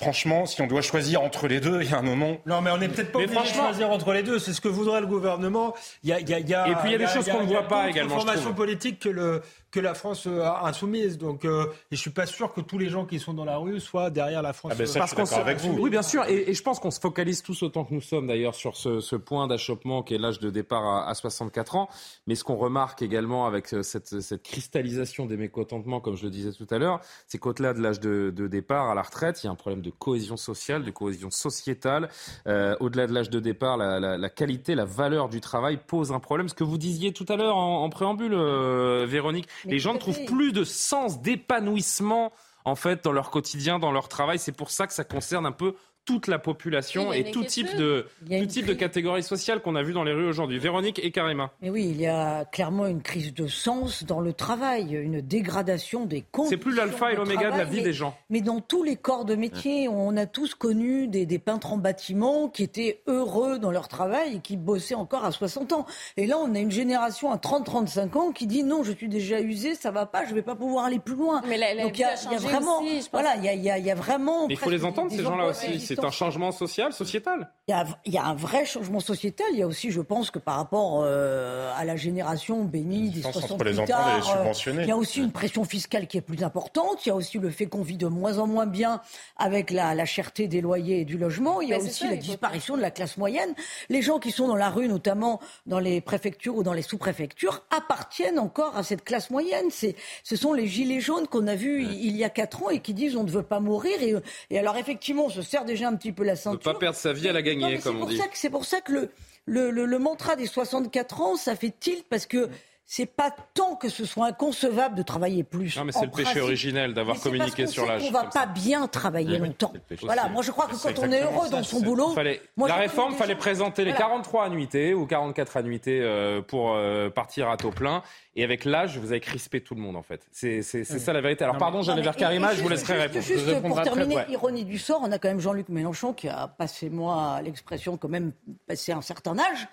franchement, si on doit choisir entre les deux, il y a un moment. Non, mais on n'est peut-être pas obligé de choisir entre les deux. C'est ce que voudrait le gouvernement. Il y a, il y a- il y a- Et puis, il y a des choses qu'on ne il y a voit pas également, je formations trouve. politiques que, le, que la France euh, insoumise. Donc, euh, et je suis pas sûr que tous les gens qui sont dans la rue soient derrière la France. Ah ben ça, euh, d'accord avec vous. Oui, bien sûr. Et, et je pense qu'on se focalise tous autant que nous sommes d'ailleurs sur ce, ce point d'achoppement qui est l'âge de départ à, à 64 ans. Mais ce qu'on remarque également avec euh, cette, cette cristallisation des mécontentements, comme je le disais tout à l'heure, c'est qu'au-delà de l'âge de, de départ à la retraite, il y a un problème de cohésion sociale, de cohésion sociétale. Euh, au-delà de l'âge de départ, la, la- la qualité, la valeur du travail pose un problème. Ce que vous disiez tout à l'heure en, en préambule, euh, Véronique, Les gens ne trouvent plus de sens d'épanouissement en fait dans leur quotidien, dans leur travail. C'est pour ça que ça concerne un peu toute la population et tout type de tout type de crise. catégories sociales qu'on a vu dans les rues aujourd'hui. Véronique et Karima. Mais oui, il y a clairement une crise de sens dans le travail, une dégradation des conditions. C'est plus l'alpha et l'oméga de la vie mais- des gens. Mais dans tous les corps de métier, on a tous connu des, des peintres en bâtiment qui étaient heureux dans leur travail et qui bossaient encore à 60 ans. Et là, on a une génération à 30-35 ans qui dit non, je suis déjà usé, ça va pas, je vais pas pouvoir aller plus loin. Mais la- la Donc il y a, y vraiment, aussi, voilà, il y a, y y vraiment. Mais il faut les entendre des ces gens-là aussi. C'est un changement social, sociétal. Il y, a, il y a un vrai changement sociétal. Il y a aussi, je pense, que par rapport euh, à la génération bénie des différence 60 entre les et tard, euh, subventionner. il y a aussi une pression fiscale qui est plus importante. Il y a aussi le fait qu'on vit de moins en moins bien avec la, la cherté des loyers et du logement. Il y a Mais c'est aussi ça, la disparition de la classe moyenne. Les gens qui sont dans la rue, notamment dans les préfectures ou dans les sous-préfectures, appartiennent encore à cette classe moyenne. C'est, ce sont les gilets jaunes qu'on a vus il- il y a quatre ans et qui disent on ne veut pas mourir. Et, et alors effectivement, on se serre un petit peu la Ne ceinture. pas perdre sa vie à la gagner, comme c'est on pour dit. ça que- C'est pour ça que le, le, le- le mantra des 64 ans, ça fait tilt parce que c'est pas tant que ce soit inconcevable de travailler plus. Non, mais c'est le péché originel d'avoir communiqué parce sur l'âge. qu'on va comme pas ça. bien travailler Oui, longtemps. Voilà, moi je crois que quand on est heureux ça, dans son boulot, Fallait- moi, la réforme, fallait gens- présenter les Voilà. 43 annuités ou 44 annuités euh, pour euh, partir à taux plein. Et avec l'âge, vous avez crispé tout le monde, en fait. C'est ça la vérité. Alors, pardon, j'allais vers Karima, je vous laisserai répondre. Juste pour terminer, Ouais. ironie du sort, on a quand même Jean-Luc Mélenchon qui a passé, moi, l'expression quand même passé un certain âge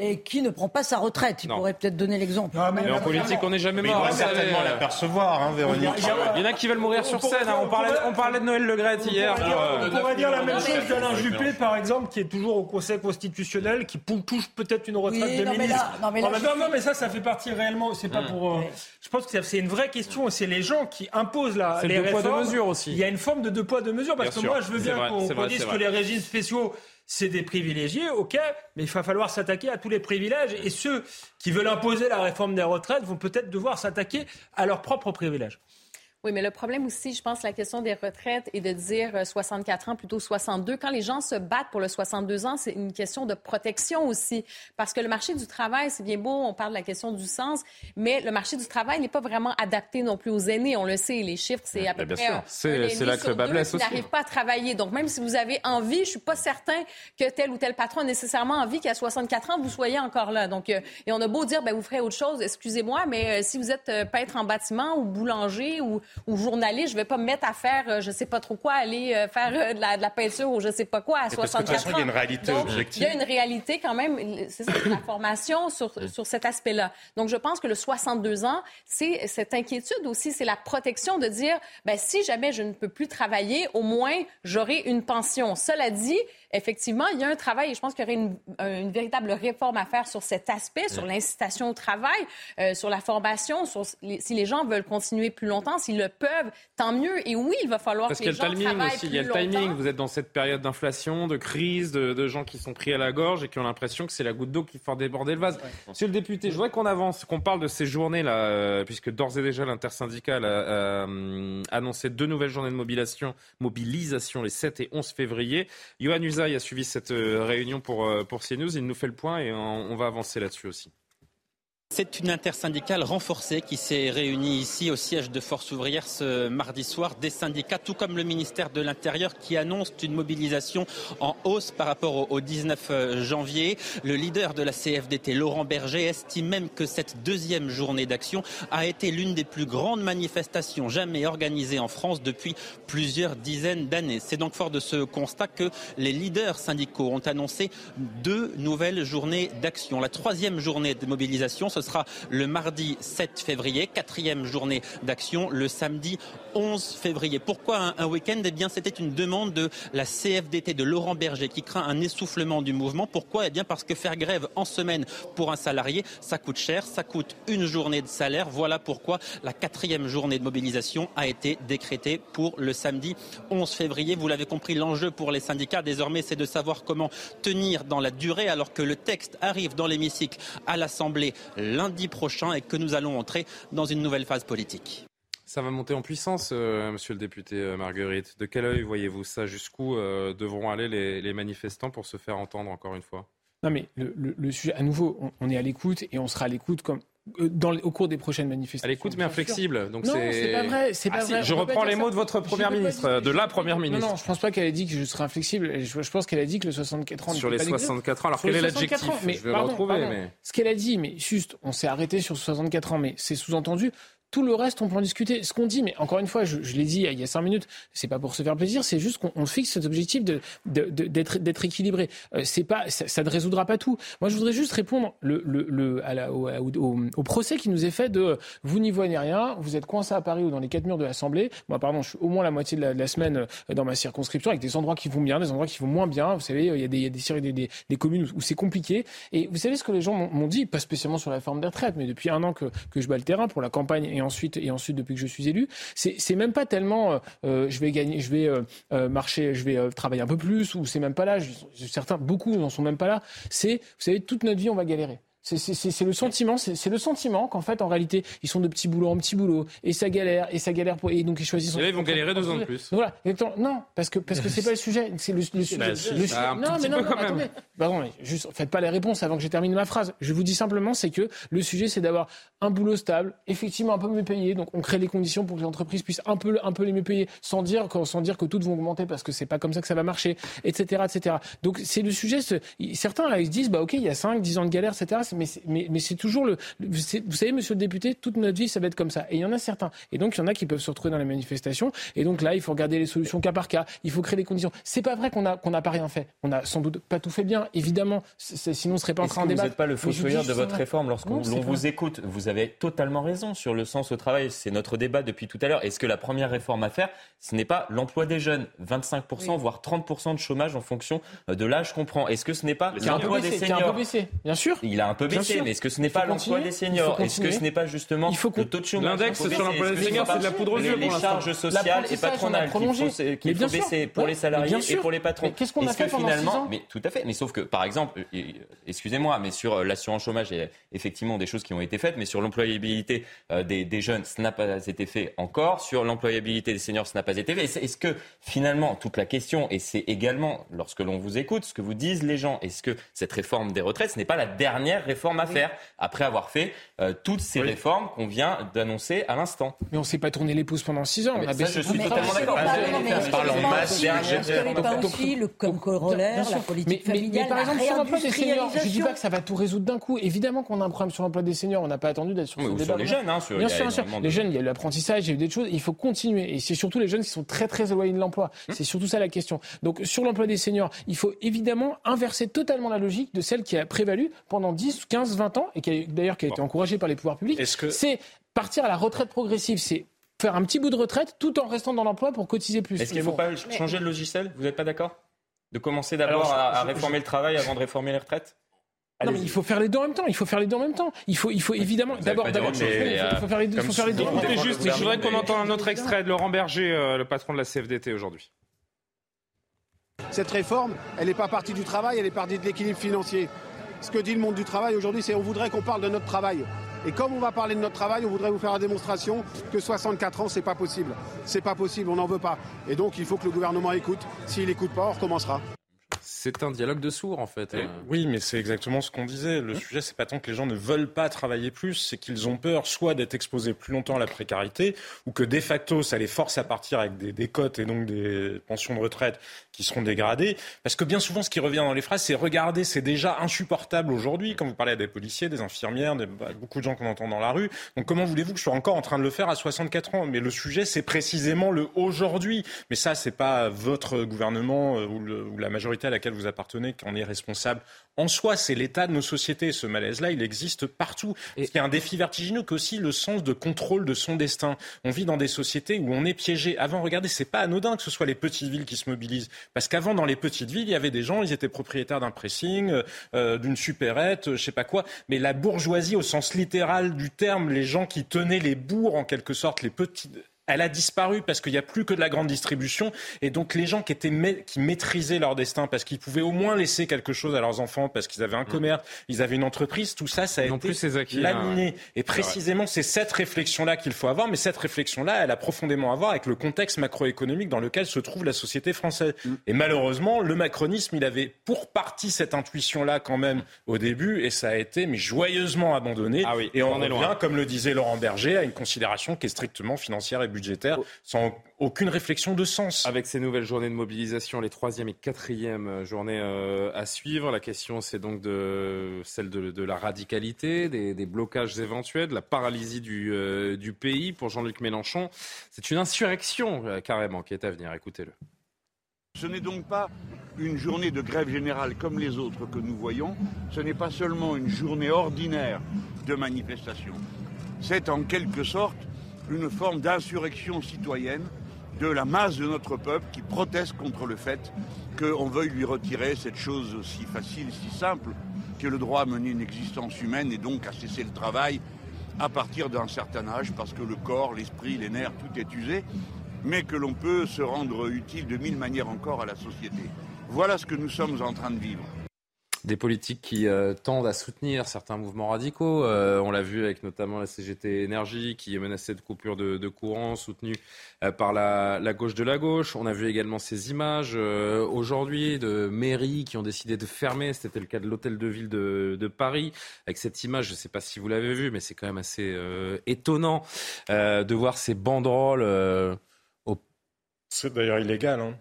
et qui ne prend pas sa retraite. Il pourrait peut-être donner l'exemple. Mais en politique, on n'est jamais Mais il mort. vous savez. certainement l'apercevoir, hein, Véronique. Il y en a qui veulent mourir sur scène. hein. On parlait, on parlait de Noël Le Graët hier. On pour, euh, pourrait, dire la même Non, mais- chose d'Alain Juppé, par exemple, qui est toujours au Conseil constitutionnel, qui touche peut-être une retraite de non, mais ministre. là- non, mais non, mais ça, ça fait partie réellement. C'est pas Mm. pour. euh, Je pense que c'est une vraie question. C'est les gens qui imposent la, les deux poids, deux réformes. mesures aussi. Il y a une forme de deux poids deux mesures parce Bien que sûr. moi, je veux bien qu'on dise que les régimes spéciaux c'est des privilégiés, ok, mais il va falloir s'attaquer à tous les privilèges et ceux qui veulent imposer la réforme des retraites vont peut-être devoir s'attaquer à leurs propres privilèges. Oui, mais le problème aussi, je pense, la question des retraites et de dire euh, 64 ans plutôt 62. Quand les gens se battent pour le 62 ans, c'est une question de protection aussi. Parce que le marché du travail, c'est bien beau, on parle de la question du sens, mais le marché du travail n'est pas vraiment adapté non plus aux aînés. On le sait, les chiffres, c'est à peu bien près sûr. C'est- là que le bas blesse aussi. n'arrive pas à travailler. Donc, même si vous avez envie, je suis pas certain que tel ou tel patron a nécessairement envie qu'à 64 ans, vous soyez encore là. Donc, euh, et on a beau dire, ben, vous ferez autre chose, excusez-moi, mais euh, si vous êtes euh, peintre en bâtiment ou boulanger ou ou journaliste, je vais pas me mettre à faire, euh, je sais pas trop quoi, aller euh, faire euh, de, la, de la peinture ou je sais pas quoi à 64 façon, ans. il y a une réalité Donc, objective. Il y a une réalité quand même, c'est ça, la formation sur, sur cet aspect-là. Donc, je pense que le 62 ans, c'est cette inquiétude aussi, c'est la protection de dire, ben, si jamais je ne peux plus travailler, au moins j'aurai une pension. Cela dit, effectivement, il y a un travail et je pense qu'il y aurait une, une véritable réforme à faire sur cet aspect, sur l'incitation au travail, euh, sur la formation, sur les- si les gens veulent continuer plus longtemps, s'ils le peuvent, tant mieux. Et oui, il va falloir Parce que qu'il y les a le gens timing travaillent aussi, il y a plus le timing. longtemps. Vous êtes dans cette période d'inflation, de crise, de, de gens qui sont pris à la gorge et qui ont l'impression que c'est la goutte d'eau qui fait déborder le vase. Monsieur le député, je voudrais qu'on avance, qu'on parle de ces journées-là, euh, puisque d'ores et déjà l'intersyndicale a euh, annoncé deux nouvelles journées de mobilisation, mobilisation les 7 et 11 février. Johan Usaï a suivi cette euh, réunion pour, euh, pour CNews. Il nous fait le point et on, on va avancer là-dessus aussi. C'est une intersyndicale renforcée qui s'est réunie ici au siège de Force ouvrière ce mardi soir. Des syndicats, tout comme le ministère de l'Intérieur, qui annonce une mobilisation en hausse par rapport au- au 19 janvier. Le leader de la CFDT, Laurent Berger, estime même que cette deuxième journée d'action a été l'une des plus grandes manifestations jamais organisées en France depuis plusieurs dizaines d'années. C'est donc fort de ce constat que les leaders syndicaux ont annoncé deux nouvelles journées d'action. La troisième journée de mobilisation, sera le mardi 7 février, quatrième journée d'action le samedi 11 février. Pourquoi un, un week-end? Eh bien, c'était une demande de la CFDT de Laurent Berger qui craint un essoufflement du mouvement. Pourquoi? Eh bien, parce que faire grève en semaine pour un salarié, ça coûte cher, ça coûte une journée de salaire. Voilà pourquoi la quatrième journée de mobilisation a été décrétée pour le samedi 11 février. Vous l'avez compris, l'enjeu pour les syndicats désormais, c'est de savoir comment tenir dans la durée alors que le texte arrive dans l'hémicycle à l'Assemblée lundi prochain et que nous allons entrer dans une nouvelle phase politique. Ça va monter en puissance, euh, monsieur le député euh, Marguerite. De quel œil voyez-vous ça? Jusqu'où euh, devront aller les, les manifestants pour se faire entendre encore une fois? Non, mais le, le- le sujet, à nouveau, on, on est à l'écoute et on sera à l'écoute comme. euh, Dans, au cours des prochaines manifestations. À l'écoute mais inflexible. Donc non, c'est pas vrai. C'est Ah pas si, vrai. Je reprends les mots de votre première ministre, de la première ministre. Non, non, je pense pas qu'elle ait dit que je serais inflexible. Je, je pense qu'elle a dit que le 64 ans. Sur les pas négociable. 64 ans, alors quel est 64 l'adjectif Je vais le retrouver, pardon. mais- Ce qu'elle a dit, mais juste, on s'est arrêté sur 64 ans, mais c'est sous-entendu. Tout le reste, on peut en discuter. Ce qu'on dit, mais encore une fois, je, je l'ai dit il y a cinq minutes, c'est pas pour se faire plaisir, c'est juste qu'on on fixe cet objectif de- de- de- d'être d'être équilibré. Euh, c'est pas, ça, ça ne résoudra pas tout. Moi, je voudrais juste répondre le, le, le- à la- au, au- au procès qui nous est fait de vous n'y voyez rien, vous êtes coincé à Paris ou dans les quatre murs de l'Assemblée. Moi, pardon, je suis au moins la moitié de la, de la semaine euh, dans ma circonscription avec des endroits qui vont bien, des endroits qui vont moins bien. Vous savez, il y a des, il y a des, des, communes où, c'est compliqué. Et vous savez ce que les gens m'ont dit, pas spécialement sur la réforme des retraites, mais depuis un an que je bats le terrain pour la campagne et ensuite, et ensuite depuis que je suis élu, c'est même pas tellement euh, euh, je vais gagner, je vais euh, marcher, je vais travailler un peu plus, ou c'est même pas là. certains, beaucoup n'en sont même pas là. C'est, vous savez, toute notre vie, on va galérer. C'est- le sentiment, c'est le sentiment qu'en fait, en réalité, ils sont de petits boulots en petits boulots, et ça galère, et ça galère pour, et donc ils choisissent. Et là, ils vont galérer deux ans de plus. Voilà. Non, parce que parce que c'est pas le sujet. C'est le, le sujet. Bah, bah, non, petit mais non, non, attendez. Pardon, mais juste faites pas les réponses avant que j'ai terminé ma phrase. Je vous dis simplement, c'est que le sujet, c'est d'avoir un boulot stable, effectivement un peu mieux payé. Donc on crée les conditions pour que les entreprises puissent un peu un peu les mieux payer, sans dire que- sans dire que toutes vont augmenter parce que c'est pas comme ça que ça va marcher, etc., etc. Donc c'est le sujet. Certains là, ils se disent bah ok, il y a 5, 10 ans de galère, etc. Mais c'est- mais mais c'est toujours le. Vous savez, Monsieur le député, toute notre vie, ça va être comme ça. Et il y en a certains. Et donc il y en a qui peuvent se retrouver dans les manifestations. Et donc là, il faut regarder les solutions cas par cas. Il faut créer les conditions. C'est pas vrai qu'on n'a pas rien fait. On a sans doute pas tout fait bien, évidemment. Sinon, on serait pas en train de vous débattre. n'êtes pas le vous fossoyeur de votre réforme lorsqu'on vous écoute Vous avez totalement raison sur le sens au travail. C'est notre débat depuis tout à l'heure. Est-ce que la première réforme à faire, ce n'est pas l'emploi des jeunes? 25%, voire 30% de chômage en fonction de l'âge qu'on prend. Est-ce que ce n'est pas l'emploi des seniors? bien sûr. Il a un mais est-ce que ce n'est pas l'emploi des seniors Est-ce que ce n'est pas justement le taux de chômage L'index sur l'emploi des seniors, ce c'est de la poudre aux yeux pour Les charges sociales et L'apprentissage, on a patronales qu'il faut, baisser pour les salariés et pour les patrons. Mais qu'est-ce qu'on a Est-ce que fait finalement, mais tout à fait, mais sauf que par exemple, euh, euh, excusez-moi, mais sur euh, l'assurance chômage, il y a effectivement des choses qui ont été faites, mais sur l'employabilité des, des jeunes, ça n'a pas été fait encore. Sur l'employabilité des seniors, ça n'a pas été fait. Est-ce est-ce que finalement, toute la question, et c'est également lorsque l'on vous écoute, ce que vous disent les gens, est-ce que cette réforme des retraites, ce n'est pas la dernière réforme à faire, après avoir fait euh, toutes ces réformes qu'on vient d'annoncer à l'instant. Mais on ne s'est pas tourné les pouces pendant six ans. On Mais a ça, je suis de totalement d'accord. On parle en masse, le comme corollaire, la politique familiale, mais par exemple, sur l'emploi des seniors, je dis réindustrialisation pas que ça va tout résoudre d'un coup. Évidemment qu'on a un problème sur l'emploi des seniors. On n'a pas attendu d'être sur les jeunes, hein, bien il y a sûr, Les jeunes, il y a eu l'apprentissage, il y a eu des choses. Il faut continuer. Et c'est surtout les jeunes qui sont très, très éloignés de l'emploi. Hum. C'est surtout ça la question. Donc, sur l'emploi des seniors, il faut évidemment inverser totalement la logique de celle qui a prévalu pendant 10, 15, 20 ans et qui a, d'ailleurs qui a été encouragée par les pouvoirs publics. C'est partir à la retraite progressive. C'est faire un petit bout de retraite tout en restant dans l'emploi pour cotiser plus. Est-ce qu'il ne faut pas changer le logiciel? Vous n'êtes pas d'accord? De commencer d'abord à, je- réformer le travail avant de réformer les retraites? Non, mais il faut faire les deux en même temps. Il faut faire les deux en même temps. Il faut, il faut évidemment. D'abord, il faut- il faut faire les deux. il faut faire les deux. Juste, je voudrais qu'on entende un autre extrait de Laurent Berger, euh, le patron de la CFDT aujourd'hui. Cette réforme, elle n'est pas partie du travail, elle est partie de l'équilibre financier. Ce que dit le monde du travail aujourd'hui, c'est on voudrait qu'on parle de notre travail. Et comme on va parler de notre travail, on voudrait vous faire la démonstration que 64 ans, c'est pas possible. C'est pas possible, on n'en veut pas. Et donc, il faut que le gouvernement écoute. S'il n'écoute pas, on recommencera. C'est un dialogue de sourds, en fait. Euh, Oui, mais c'est exactement ce qu'on disait. Le sujet, c'est pas tant que les gens ne veulent pas travailler plus, c'est qu'ils ont peur soit d'être exposés plus longtemps à la précarité, ou que de facto, ça les force à partir avec des, des cotes et donc des pensions de retraite qui seront dégradées. Parce que bien souvent, ce qui revient dans les phrases, c'est regardez, c'est déjà insupportable aujourd'hui. Quand vous parlez à des policiers, des infirmières, des- bah, beaucoup de gens qu'on entend dans la rue. Donc comment voulez-vous que je sois encore en train de le faire à 64 ans? Mais le sujet, c'est précisément le aujourd'hui. Mais ça, c'est pas votre gouvernement euh, ou, le- ou la majorité à laquelle vous appartenez qui en est responsable. En soi, c'est l'état de nos sociétés. Ce malaise-là, il existe partout. Et... Il y a un défi vertigineux qu'aussi le sens de contrôle de son destin. On vit dans des sociétés où on est piégé. Avant, regardez, c'est pas anodin que ce soit les petites villes qui se mobilisent. Parce qu'avant, dans les petites villes, il y avait des gens, ils étaient propriétaires d'un pressing, euh, d'une supérette, euh, je sais pas quoi. Mais la bourgeoisie, au sens littéral du terme, les gens qui tenaient les bourgs, en quelque sorte, les petites elle a disparu parce qu'il n'y a plus que de la grande distribution. Et donc les gens qui, étaient ma- qui maîtrisaient leur destin, parce qu'ils pouvaient au moins laisser quelque chose à leurs enfants, parce qu'ils avaient un commerce, ils avaient une entreprise, tout ça, ça a Non été plus ces acquis, laminé. hein, ouais. Et précisément, c'est cette réflexion-là qu'il faut avoir. Mais cette réflexion-là, elle a profondément à voir avec le contexte macroéconomique dans lequel se trouve la société française. Et malheureusement, le macronisme, il avait pour partie cette intuition-là quand même au début, et ça a été mais joyeusement abandonné. et on, on est revient, loin. comme le disait Laurent Berger, à une considération qui est strictement financière et budgétaire, sans aucune réflexion de sens. Avec ces nouvelles journées de mobilisation, les troisième et quatrième euh, journées euh, à suivre, la question c'est donc de celle de, de la radicalité, des, des blocages éventuels, de la paralysie du, euh, du pays pour Jean-Luc Mélenchon. C'est une insurrection carrément qui est à venir. Écoutez-le. Ce n'est donc pas une journée de grève générale comme les autres que nous voyons, ce n'est pas seulement une journée ordinaire de manifestation. C'est en quelque sorte une forme d'insurrection citoyenne de la masse de notre peuple qui proteste contre le fait qu'on veuille lui retirer cette chose si facile, si simple, que le droit à mener une existence humaine et donc à cesser le travail à partir d'un certain âge parce que le corps, l'esprit, les nerfs, tout est usé, mais que l'on peut se rendre utile de mille manières encore à la société. Voilà ce que nous sommes en train de vivre. Des politiques qui euh, tendent à soutenir certains mouvements radicaux. Euh, on l'a vu avec notamment la CGT Énergie qui est menacée de coupure de, courant, soutenue euh, par la, gauche de la gauche. On a vu également ces images aujourd'hui de mairies qui ont décidé de fermer. C'était le cas de l'hôtel de ville de, Paris. Avec cette image, je ne sais pas si vous l'avez vu, mais c'est quand même assez étonnant de voir ces banderoles. Au... C'est d'ailleurs illégal. Hein.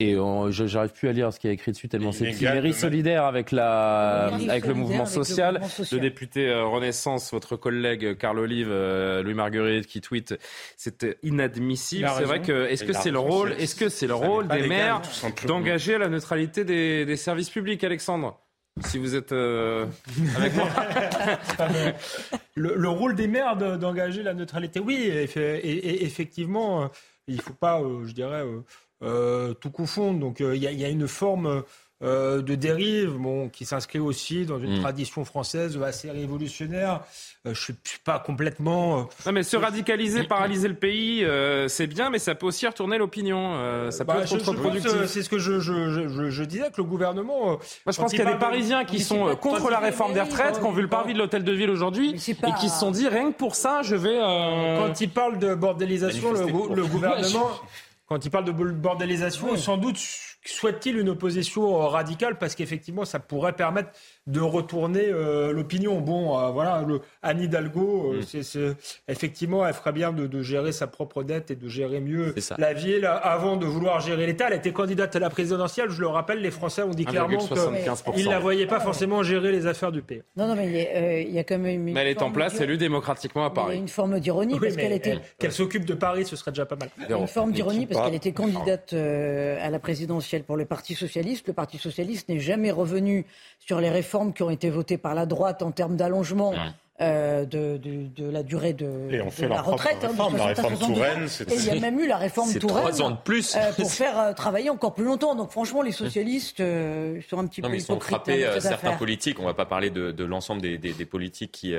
Et on, je j'arrive plus à lire ce qu'il y a écrit dessus tellement c'est petit. Mairie solidaire avec la Mairie avec le mouvement avec le social. mouvement social. Le député euh, Renaissance, votre collègue Carl Olive, euh, Louis Marguerite qui tweet, c'est inadmissible. C'est vrai que est-ce que c'est le rôle est-ce que c'est le rôle des maires d'engager la neutralité des, des services publics, Alexandre? Si vous êtes euh, avec moi. le, le rôle des maires de- d'engager la neutralité, oui, eff- et- et- effectivement, euh, il ne faut pas, euh, je dirais, euh, euh, tout confondre. Donc euh, il y, a- il y a une forme euh, de dérive bon, qui s'inscrit aussi dans une Mm. tradition française assez révolutionnaire. Euh, je ne suis pas complètement... euh, Non mais se radicaliser, paralyser le pays, euh, c'est bien, mais ça peut aussi retourner l'opinion. euh, ça peut Bah, être contre-productif. euh, C'est ce que je, je, je- je- disais, que le gouvernement... euh, Moi, je pense qu'il y a des Parisiens qui sont euh, contre la réforme des retraites, qui ont vu le parvis de l'hôtel de ville aujourd'hui, et qui se sont dit rien que pour ça, je vais. euh, Quand il parle de bordélisation, le gouvernement, quand il parle de bordélisation, sans doute souhaite-t-il une opposition radicale Parce qu'effectivement, ça pourrait permettre de retourner euh, l'opinion. Bon, euh, voilà, le, Anne Hidalgo, euh, mm. c'est, effectivement, elle ferait bien de, gérer sa propre dette et de gérer mieux la ville avant de vouloir gérer l'État. Elle était candidate à la présidentielle. Je le rappelle, les Français ont dit clairement qu'ils ne la voyaient pas forcément gérer les affaires du pays. Non, non, mais il y, a quand même une. Mais elle est en place, élue démocratiquement à Paris. Il y a une forme d'ironie parce qu'elle était. Qu'elle s'occupe de Paris, ce serait déjà pas mal. Une forme d'ironie parce qu'elle était candidate à la présidentielle pour le Parti socialiste. Le Parti socialiste n'est jamais revenu sur les réformes qui ont été votées par la droite en termes d'allongement. Euh, de, la durée de, la retraite. Hein, la réforme Touraine, Et il y a même eu la réforme Touraine. Trois ans de plus. Euh, pour faire euh, travailler encore plus longtemps. Donc franchement, les socialistes sont un petit non, peu mais ils sont frappés, certains politiques. On ne va pas parler de, l'ensemble des, politiques qui,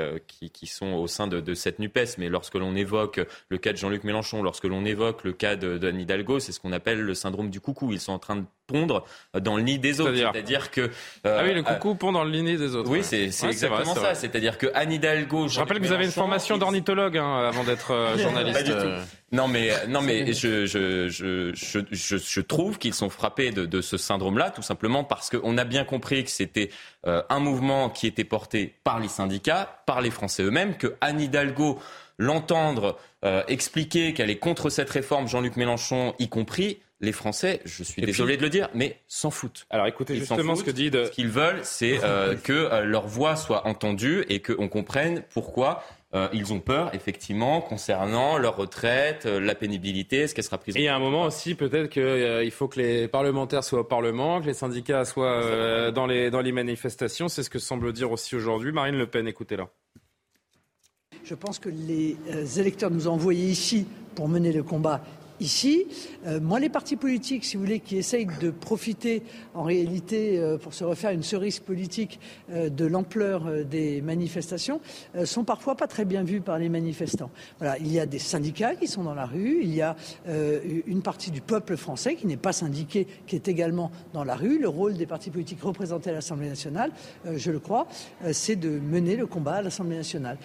qui, sont au sein de, cette NUPES, mais lorsque l'on évoque le cas de Jean-Luc Mélenchon, lorsque l'on évoque le cas d'Anne Hidalgo, c'est ce qu'on appelle le syndrome du coucou. Ils sont en train de pondre dans le nid des autres. C'est-à-dire que. ah oui, le coucou pond dans le nid des autres. Oui, c'est exactement ça. C'est-à-dire que Anne Hidalgo. Je rappelle que vous avez une formation d'ornithologue hein, avant d'être euh, journaliste. Euh. Non mais non mais je je, je, je, je trouve qu'ils sont frappés de, de ce syndrome-là tout simplement parce qu'on a bien compris que c'était euh, un mouvement qui était porté par les syndicats, par les Français eux-mêmes, que Anne Hidalgo l'entendre expliquer qu'elle est contre cette réforme, Jean-Luc Mélenchon y compris, les Français, je suis désolé de le dire, mais s'en foutent. Alors écoutez justement ce que dit. Ce qu'ils veulent, c'est euh, que euh, leur voix soit entendue et qu'on comprenne pourquoi euh, ils ont peur, effectivement, concernant leur retraite, la pénibilité, ce qu'elle sera prise. Et il y a un moment aussi, peut-être qu'il faut que les parlementaires soient au Parlement, que les syndicats soient dans, les, dans les manifestations. C'est ce que semble dire aussi aujourd'hui Marine Le Pen. Écoutez-la. Je pense que les électeurs nous ont envoyés ici pour mener le combat ici. Euh, moi, les partis politiques, si vous voulez, qui essayent de profiter en réalité euh, pour se refaire une cerise politique euh, de l'ampleur des manifestations, sont parfois pas très bien vus par les manifestants. Voilà, il y a des syndicats qui sont dans la rue, il y a une partie du peuple français qui n'est pas syndiqué, qui est également dans la rue. Le rôle des partis politiques représentés à l'Assemblée nationale, je le crois, c'est de mener le combat à l'Assemblée nationale.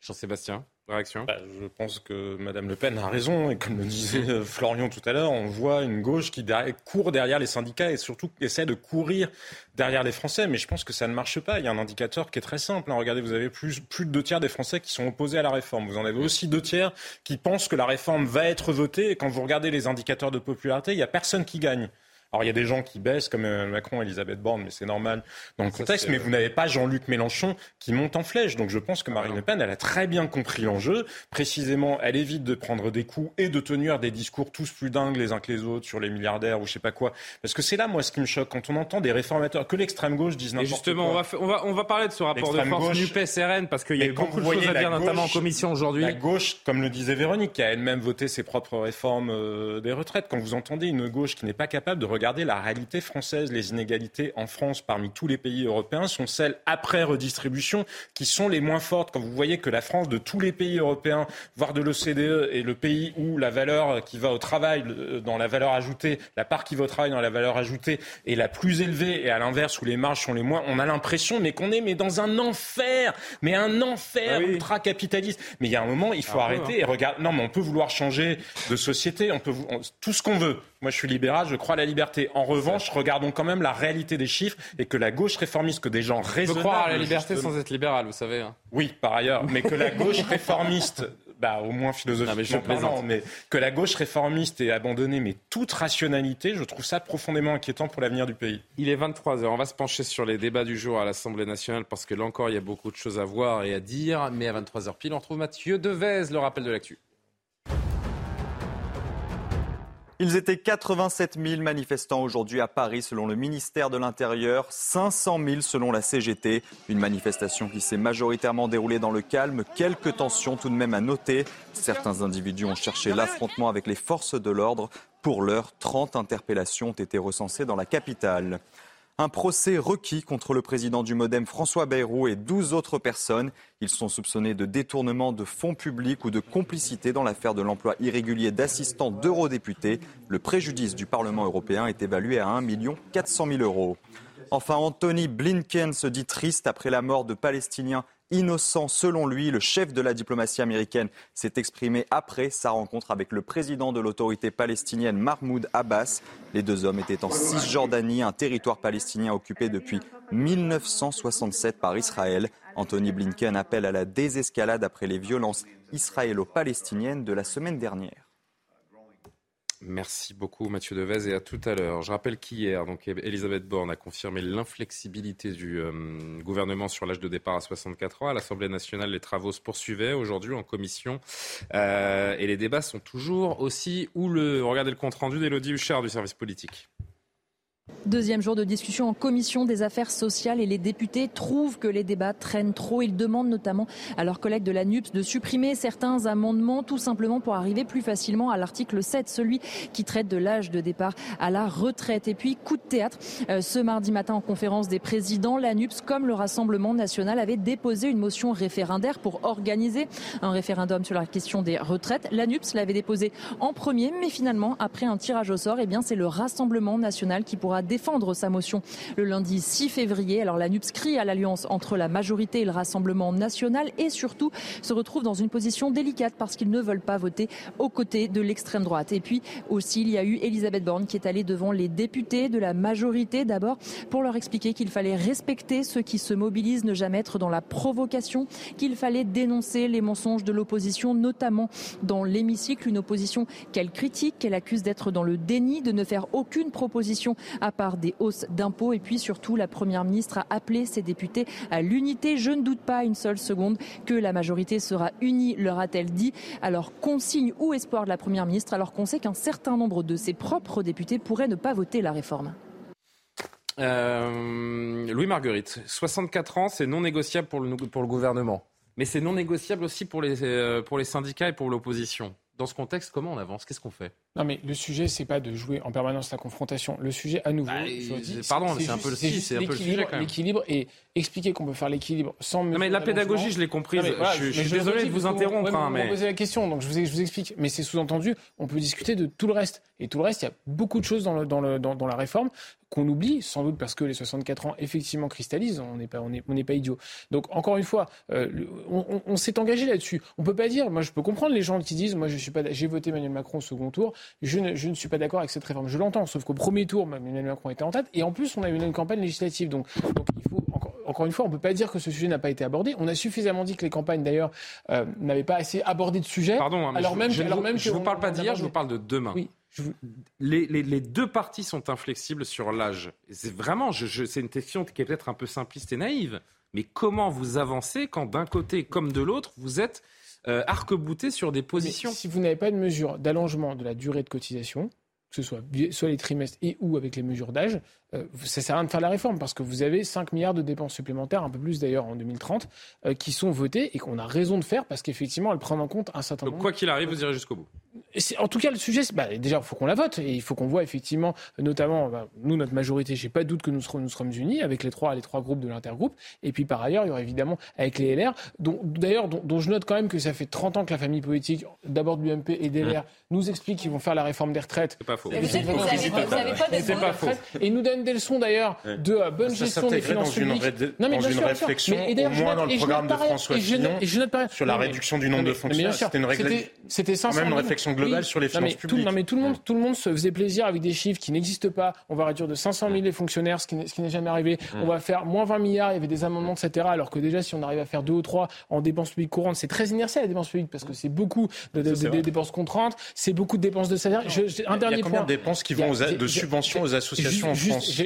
Jean-Sébastien Bah, Je pense que Mme Le Pen a raison. Et comme le disait euh, Florian tout à l'heure, on voit une gauche qui court derrière les syndicats et surtout essaie de courir derrière les Français. Mais je pense que ça ne marche pas. Il y a un indicateur qui est très simple. Hein. Regardez, vous avez plus, plus de deux tiers des Français qui sont opposés à la réforme. Vous en avez aussi deux tiers qui pensent que la réforme va être votée. Et quand vous regardez les indicateurs de popularité, il n'y a personne qui gagne. Alors il y a des gens qui baissent comme euh, Macron, Elisabeth Borne, mais c'est normal dans le contexte. Mais vous n'avez pas Jean-Luc Mélenchon qui monte en flèche. Donc je pense que Marine Le Pen, elle a très bien compris l'enjeu. Précisément, elle évite de prendre des coups et de tenir des discours tous plus dingues les uns que les autres sur les milliardaires ou je sais pas quoi. Parce que c'est là, moi, ce qui me choque quand on entend des réformateurs que l'extrême gauche dise n'importe quoi. justement, on va, on va, on va parler de ce rapport de force NUPES-RN parce qu'il y a eu beaucoup de choses à dire, notamment en commission aujourd'hui. La gauche, comme le disait Véronique, qui a elle-même voté ses propres réformes euh, des retraites. Quand vous entendez une gauche qui n'est pas capable de regarder la réalité française, les inégalités en France parmi tous les pays européens sont celles après redistribution qui sont les moins fortes. Quand vous voyez que la France, de tous les pays européens, voire de l'OCDE, est le pays où la valeur qui va au travail dans la valeur ajoutée, la part qui va au travail dans la valeur ajoutée est la plus élevée et à l'inverse où les marges sont les moins, on a l'impression mais qu'on est mais dans un enfer, mais un enfer ah ultra capitaliste. Mais il y a un moment, il faut ah arrêter hein. et regarder. Non, mais on peut vouloir changer de société, on peut tout ce qu'on veut. Moi, je suis libéral, je crois à la liberté. En revanche, regardons quand même la réalité des chiffres et que la gauche réformiste, que des gens raisonnables... Je croire à la liberté sans être libéral, vous savez. Hein. Oui, par ailleurs. Mais que la gauche réformiste bah, au moins philosophiquement mais, mais que la gauche réformiste ait abandonné mais toute rationalité, je trouve ça profondément inquiétant pour l'avenir du pays. Il est 23h, on va se pencher sur les débats du jour à l'Assemblée nationale parce que là encore il y a beaucoup de choses à voir et à dire, mais à 23h pile on retrouve Mathieu Devez, le rappel de l'actu. Ils étaient 87 000 manifestants aujourd'hui à Paris selon le ministère de l'Intérieur, 500 000 selon la CGT. Une manifestation qui s'est majoritairement déroulée dans le calme, quelques tensions tout de même à noter. Certains individus ont cherché l'affrontement avec les forces de l'ordre. Pour l'heure, 30 interpellations ont été recensées dans la capitale. Un procès requis contre le président du Modem François Bayrou et 12 autres personnes. Ils sont soupçonnés de détournement de fonds publics ou de complicité dans l'affaire de l'emploi irrégulier d'assistants d'eurodéputés. Le préjudice du Parlement européen est évalué à 1 400 000 euros. Enfin, Anthony Blinken se dit triste après la mort de Palestiniens innocent selon lui. Le chef de la diplomatie américaine s'est exprimé après sa rencontre avec le président de l'autorité palestinienne Mahmoud Abbas. Les deux hommes étaient en Cisjordanie, un territoire palestinien occupé depuis 1967 par Israël. Anthony Blinken appelle à la désescalade après les violences israélo-palestiniennes de la semaine dernière. Merci beaucoup Mathieu Devez et à tout à l'heure. Je rappelle qu'hier, Elisabeth Borne a confirmé l'inflexibilité du euh, gouvernement sur l'âge de départ à 64 ans. À l'Assemblée nationale, les travaux se poursuivaient aujourd'hui en commission euh, et les débats sont toujours aussi houleux. Regardez le compte rendu d'Élodie Huchard du service politique. Deuxième jour de discussion en commission des affaires sociales et les députés trouvent que les débats traînent trop. Ils demandent notamment à leurs collègues de la NUPS de supprimer certains amendements tout simplement pour arriver plus facilement à l'article 7, celui qui traite de l'âge de départ à la retraite. Et puis, coup de théâtre, euh, ce mardi matin en conférence des présidents, la NUPS comme le Rassemblement national avait déposé une motion référendaire pour organiser un référendum sur la question des retraites. La NUPS l'avait déposé en premier, mais finalement, après un tirage au sort, eh bien, c'est le Rassemblement national qui pourra défendre sa motion le lundi 6 février. Alors la NUPS crie à l'alliance entre la majorité et le Rassemblement national et surtout se retrouve dans une position délicate parce qu'ils ne veulent pas voter aux côtés de l'extrême droite. Et puis aussi, il y a eu Elisabeth Borne qui est allée devant les députés de la majorité d'abord pour leur expliquer qu'il fallait respecter ceux qui se mobilisent, ne jamais être dans la provocation, qu'il fallait dénoncer les mensonges de l'opposition, notamment dans l'hémicycle, une opposition qu'elle critique, qu'elle accuse d'être dans le déni, de ne faire aucune proposition à par des hausses d'impôts. Et puis surtout, la Première ministre a appelé ses députés à l'unité. Je ne doute pas une seule seconde que la majorité sera unie, leur a-t-elle dit. Alors, consigne ou espoir de la Première ministre, alors qu'on sait qu'un certain nombre de ses propres députés pourraient ne pas voter la réforme. Euh, Louis Marguerite, 64 ans, c'est non négociable pour le, gouvernement. Mais c'est non négociable aussi pour les, euh, pour les syndicats et pour l'opposition. Dans ce contexte, comment on avance? Qu'est-ce qu'on fait? Non, mais le sujet, c'est pas de jouer en permanence la confrontation. Le sujet, à nouveau, bah, pardon, c'est un peu le, c'est l'équilibre et expliquer qu'on peut faire l'équilibre sans. Non, mais la pédagogie, je l'ai comprise. je, suis désolé de vous interrompre. Hein, mais... Vous posez la question, donc je vous, je vous explique. Mais c'est sous-entendu, on peut discuter de tout le reste. Et tout le reste, il y a beaucoup de choses dans, le, dans, le, dans, dans la réforme qu'on oublie, sans doute parce que les 64 ans effectivement cristallisent, on n'est pas, on est, on n'est pas idiot. Donc encore une fois, euh, on, on, s'est engagé là-dessus. On peut pas dire, moi je peux comprendre les gens qui disent, moi je suis pas, j'ai voté Emmanuel Macron au second tour, je ne, je ne suis pas d'accord avec cette réforme. Je l'entends, sauf qu'au premier tour, Emmanuel Macron était en tête, et en plus on a eu une campagne législative. Donc, donc il faut encore, encore une fois, on ne peut pas dire que ce sujet n'a pas été abordé. On a suffisamment dit que les campagnes, d'ailleurs, euh, n'avaient pas assez abordé de sujet. Pardon, hein, alors, même, je, alors même, je ne vous parle pas d'hier, je vous parle de demain. Oui. Les, les, les, deux parties sont inflexibles sur l'âge. C'est vraiment, je, c'est une question qui est peut-être un peu simpliste et naïve, mais comment vous avancez quand d'un côté comme de l'autre, vous êtes euh, arc-bouté sur des positions Si vous n'avez pas de mesure d'allongement de la durée de cotisation, que ce soit, soit les trimestres et ou avec les mesures d'âge, euh, ça sert à rien de faire la réforme parce que vous avez 5 milliards de dépenses supplémentaires, un peu plus d'ailleurs en 2030, euh, qui sont votées et qu'on a raison de faire parce qu'effectivement, elles prennent en compte un certain Donc, nombre. Quoi qu'il arrive, vous irez jusqu'au bout. En tout cas, le sujet, bah, déjà, il faut qu'on la vote et il faut qu'on voit effectivement, notamment, bah, nous, notre majorité, j'ai pas de doute que nous serons, nous serons unis avec les trois, les trois groupes de l'intergroupe. Et puis par ailleurs, il y aura évidemment avec les LR, dont, d'ailleurs, dont, je note quand même que ça fait 30 ans que la famille politique, d'abord de l'UMP et des LR, nous explique qu'ils vont faire la réforme des retraites. C'est pas faux. C'est pas faux. Et nous donnent des leçons d'ailleurs de euh, bonne gestion des finances publiques. non, mais dans une réflexion, au moins dans le programme de François Fillon, sur la réduction du nombre de fonctionnaires. C'était une c'était quand même une réflexion globale sur les finances publiques. non, mais tout le monde, tout le monde se faisait plaisir avec des chiffres qui n'existent pas. On va réduire de 500 000 les fonctionnaires, ce qui n'est jamais arrivé. On va faire moins 20 milliards. Il y avait des amendements, etc. Alors que déjà, si on arrive à faire deux ou trois en dépenses publiques courantes, c'est très inertiel la dépenses publiques parce que c'est beaucoup de, dépenses contraintes, c'est beaucoup de dépenses de salaire. un dernier il y a combien de dépenses qui vont de subventions aux associations en France